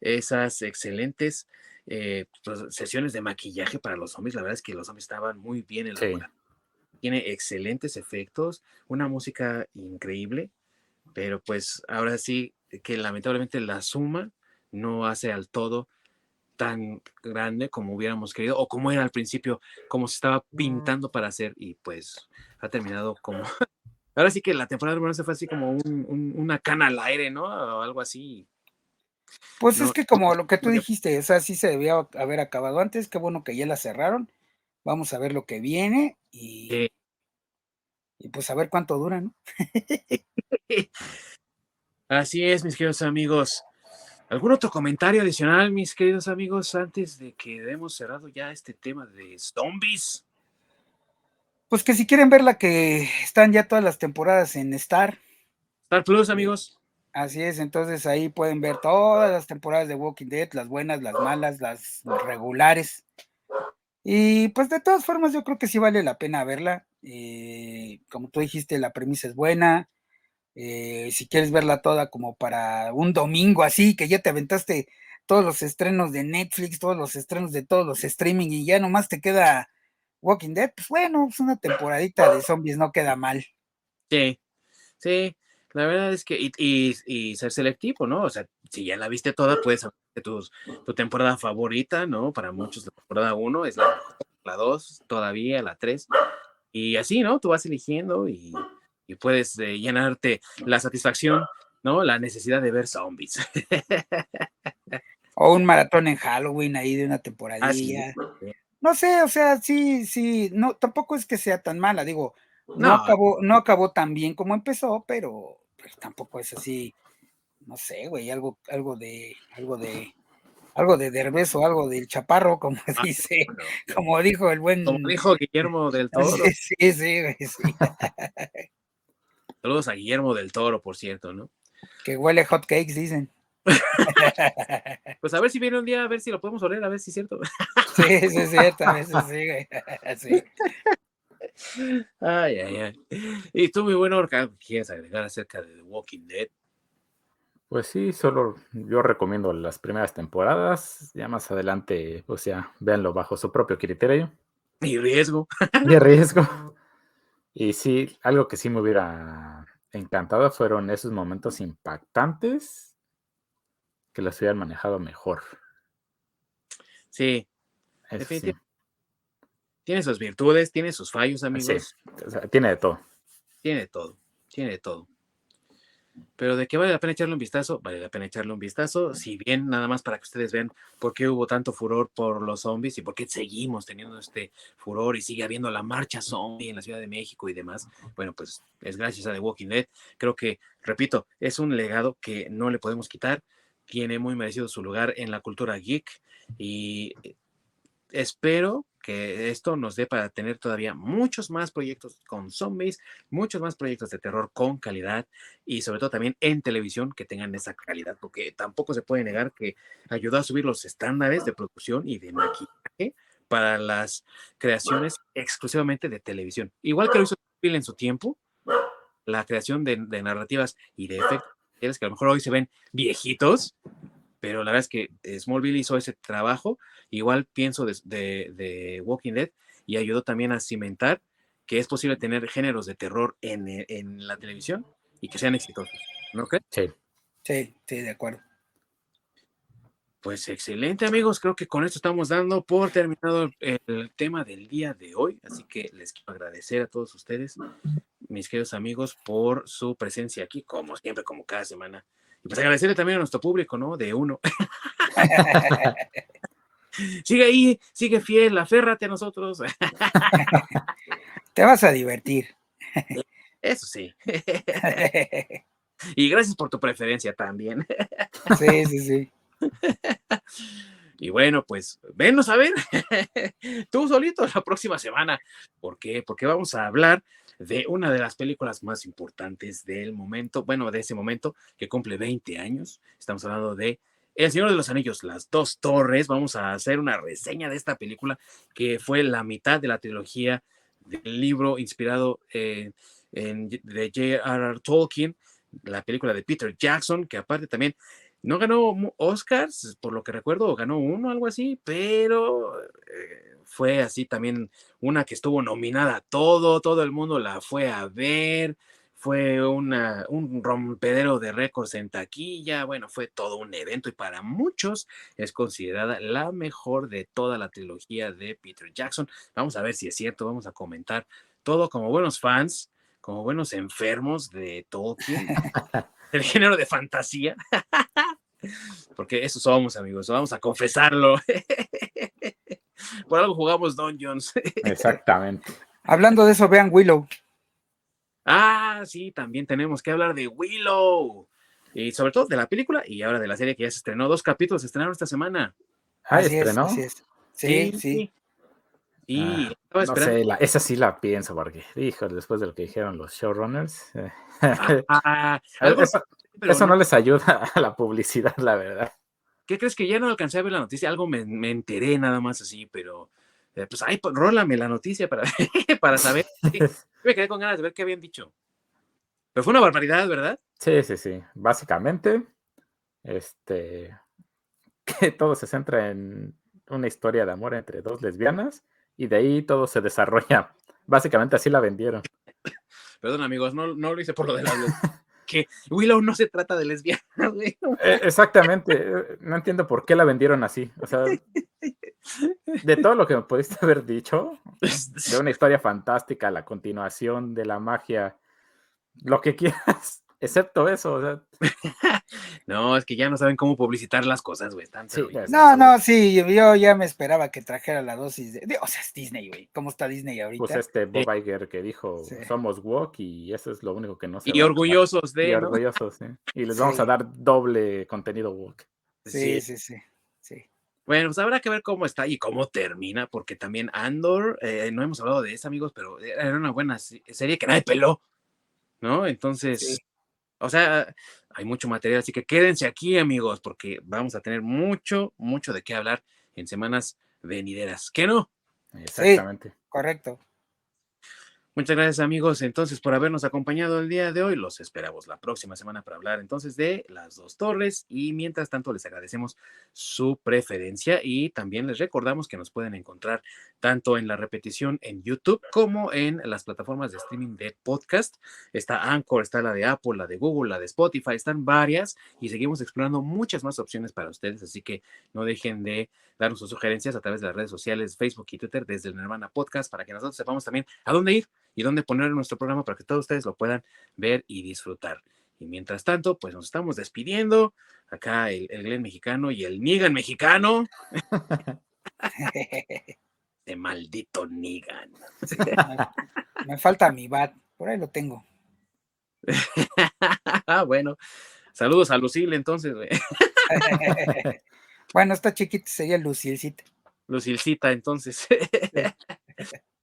esas excelentes eh, pues, sesiones de maquillaje para los zombies. La verdad es que los zombies estaban muy bien elaborados. Tiene excelentes efectos, una música increíble, pero pues ahora sí que lamentablemente la suma no hace al todo tan grande como hubiéramos querido o como era al principio, como se estaba pintando para hacer y pues ha terminado como... Ahora sí que la temporada de se fue así como una cana al aire, ¿no? O algo así. Pues es que como lo que tú dijiste, o sea, sí se debía haber acabado antes, qué bueno que ya la cerraron. Vamos a ver lo que viene y, y pues a ver cuánto dura, ¿no? Así es, mis queridos amigos. ¿Algún otro comentario adicional, mis queridos amigos, antes de que demos cerrado ya este tema de zombies? Pues que si quieren ver la que están ya todas las temporadas en Star. Star Plus, amigos. Así es, entonces ahí pueden ver todas las temporadas de Walking Dead, las buenas, las malas, las regulares. Y pues de todas formas yo creo que sí vale la pena verla. Eh, como tú dijiste, la premisa es buena. Eh, si quieres verla toda como para un domingo así, que ya te aventaste todos los estrenos de Netflix, todos los estrenos de todos los streaming y ya nomás te queda Walking Dead, pues bueno, es pues una temporadita de zombies, no queda mal. Sí, sí. La verdad es que, y, ser selectivo, ¿no? O sea, si ya la viste toda, puedes saber que tu, tu temporada favorita, ¿no? Para muchos la temporada 1 es la, la 2, todavía la 3. Y así, ¿no? Tú vas eligiendo y, puedes eh, llenarte la satisfacción, ¿no? La necesidad de ver zombies. o un maratón en Halloween ahí de una temporada. No sé, o sea, sí, sí, no, tampoco es que sea tan mala, digo, no, acabó, no acabó tan bien como empezó, pero tampoco es así, no sé, güey, algo, algo de, algo de, algo de Derbez o algo del chaparro, como ah, dice, como dijo el buen. Como dijo Guillermo del Toro. Sí, sí, güey, sí. Saludos a Guillermo del Toro, por cierto, ¿no? Que huele hot cakes, dicen. pues a ver si viene un día, a ver si lo podemos oler, a ver si es cierto. sí, sí, es cierto, a veces sí, güey. Sí. Ay, ay, ay. Y tú, muy bueno, ¿quieres agregar acerca de The Walking Dead? Pues sí, solo yo recomiendo las primeras temporadas. Ya más adelante, o sea, véanlo bajo su propio criterio. Y riesgo. Y riesgo. Y sí, algo que sí me hubiera encantado fueron esos momentos impactantes que los hubieran manejado mejor. Sí, tiene sus virtudes, tiene sus fallos, amigos. tiene de todo. Tiene de todo, tiene de todo. Pero de qué vale la pena echarle un vistazo, vale la pena echarle un vistazo, si bien nada más para que ustedes vean por qué hubo tanto furor por los zombies y por qué seguimos teniendo este furor y sigue habiendo la marcha zombie en la Ciudad de México y demás. Bueno, pues es gracias a The Walking Dead. Creo que, repito, es un legado que no le podemos quitar, tiene muy merecido su lugar en la cultura geek y espero que esto nos dé para tener todavía muchos más proyectos con zombies, muchos más proyectos de terror con calidad y sobre todo también en televisión que tengan esa calidad, porque tampoco se puede negar que ayudó a subir los estándares de producción y de maquillaje para las creaciones exclusivamente de televisión. Igual que lo hizo en su tiempo, la creación de, de narrativas y de efectos que a lo mejor hoy se ven viejitos, pero la verdad es que Smallville hizo ese trabajo, igual pienso de, Walking Dead, y ayudó también a cimentar que es posible tener géneros de terror en, la televisión y que sean exitosos, ¿no crees? Sí, Sí, sí, de acuerdo. Pues excelente amigos, creo que con esto estamos dando por terminado el tema del día de hoy, así que les quiero agradecer a todos ustedes, mis queridos amigos, por su presencia aquí, como siempre, como cada semana. Y pues agradecerle también a nuestro público, ¿no? De uno. sigue ahí, sigue fiel, aférrate a nosotros. Te vas a divertir. Eso sí. y gracias por tu preferencia también. sí, sí, sí. Y bueno, pues venos a ver tú solito la próxima semana. ¿Por qué? Porque vamos a hablar de una de las películas más importantes del momento, bueno, de ese momento que cumple 20 años. Estamos hablando de El Señor de los Anillos, Las Dos Torres. Vamos a hacer una reseña de esta película que fue la mitad de la trilogía del libro inspirado en, de J.R.R. Tolkien, la película de Peter Jackson, que aparte también no ganó Oscars, por lo que recuerdo, ganó uno, algo así, pero eh, fue así también una que estuvo nominada a todo, todo el mundo la fue a ver, fue una, un rompedero de récords en taquilla, bueno, fue todo un evento y para muchos es considerada la mejor de toda la trilogía de Peter Jackson. Vamos a ver si es cierto, vamos a comentar todo como buenos fans, como buenos enfermos de Tolkien. el género de fantasía. Porque eso somos, amigos, vamos a confesarlo. Por algo jugamos Dungeons. Exactamente. Hablando de eso, vean Willow. Ah, sí, también tenemos que hablar de Willow. Y sobre todo de la película y ahora de la serie que ya se estrenó. Dos capítulos se estrenaron esta semana. Ah, estrenó. Sí, sí. Y ah, no sé, esa sí la pienso porque, hijo, después de lo que dijeron los showrunners, eh, ah, eso, no. les ayuda a la publicidad, la verdad. ¿Qué crees que ya no alcancé a ver la noticia? Algo me, enteré nada más así, pero eh, pues ay, pues, rólame la noticia para, para saber. me quedé con ganas de ver qué habían dicho. Pero fue una barbaridad, ¿verdad? Sí, sí, sí. Básicamente, este, que todo se centra en una historia de amor entre dos lesbianas y de ahí todo se desarrolla. Básicamente así la vendieron. Perdón, amigos, no, no lo hice por lo de la que Willow no se trata de lesbiana, eh, exactamente. Eh, no entiendo por qué la vendieron así. O sea, de todo lo que me pudiste haber dicho, de una historia fantástica, la continuación de la magia, lo que quieras, excepto eso. no, es que ya no saben cómo publicitar las cosas, güey. no, no, sí, yo ya me esperaba que trajera la dosis de. o sea, es Disney, güey. ¿Cómo está Disney ahorita? Pues este Bob Iger que dijo: somos woke y eso es lo único que no se Y orgullosos de. Y orgullosos, sí. Y les vamos a dar doble contenido woke. Sí, sí, sí. sí. Bueno, pues habrá que ver cómo está y cómo termina, porque también Andor, eh, no hemos hablado de eso, amigos, pero era una buena serie que nadie peló, ¿no? Entonces, o sea, hay mucho material, así que quédense aquí, amigos, porque vamos a tener mucho, mucho de qué hablar en semanas venideras. ¿Qué no? Exactamente. correcto. Muchas gracias amigos entonces por habernos acompañado el día de hoy. Los esperamos la próxima semana para hablar entonces de las dos torres y mientras tanto les agradecemos su preferencia y también les recordamos que nos pueden encontrar tanto en la repetición en YouTube como en las plataformas de streaming de podcast. Está Anchor, está la de Apple, la de Google, la de Spotify, están varias y seguimos explorando muchas más opciones para ustedes, así que no dejen de darnos sus sugerencias a través de las redes sociales, Facebook y Twitter desde el Nirvana Podcast para que nosotros sepamos también a dónde ir y dónde poner nuestro programa para que todos ustedes lo puedan ver y disfrutar. Y mientras tanto, pues nos estamos despidiendo. Acá el, el Glen mexicano y el Nigan mexicano. de maldito Nigan. Me falta mi bat, por ahí lo tengo. ah, bueno. Saludos a Lucille entonces, bueno, esta chiquita sería Lucilcita. Lucilcita, entonces.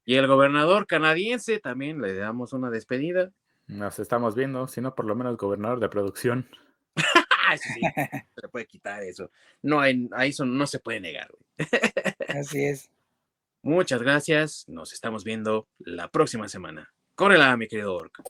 Y el gobernador canadiense también le damos una despedida. Nos estamos viendo, si no, por lo menos el gobernador de producción. sí, se le puede quitar eso. No hay, a eso no se puede negar. Así es. Muchas gracias. Nos estamos viendo la próxima semana. Córrela, mi querido Orc.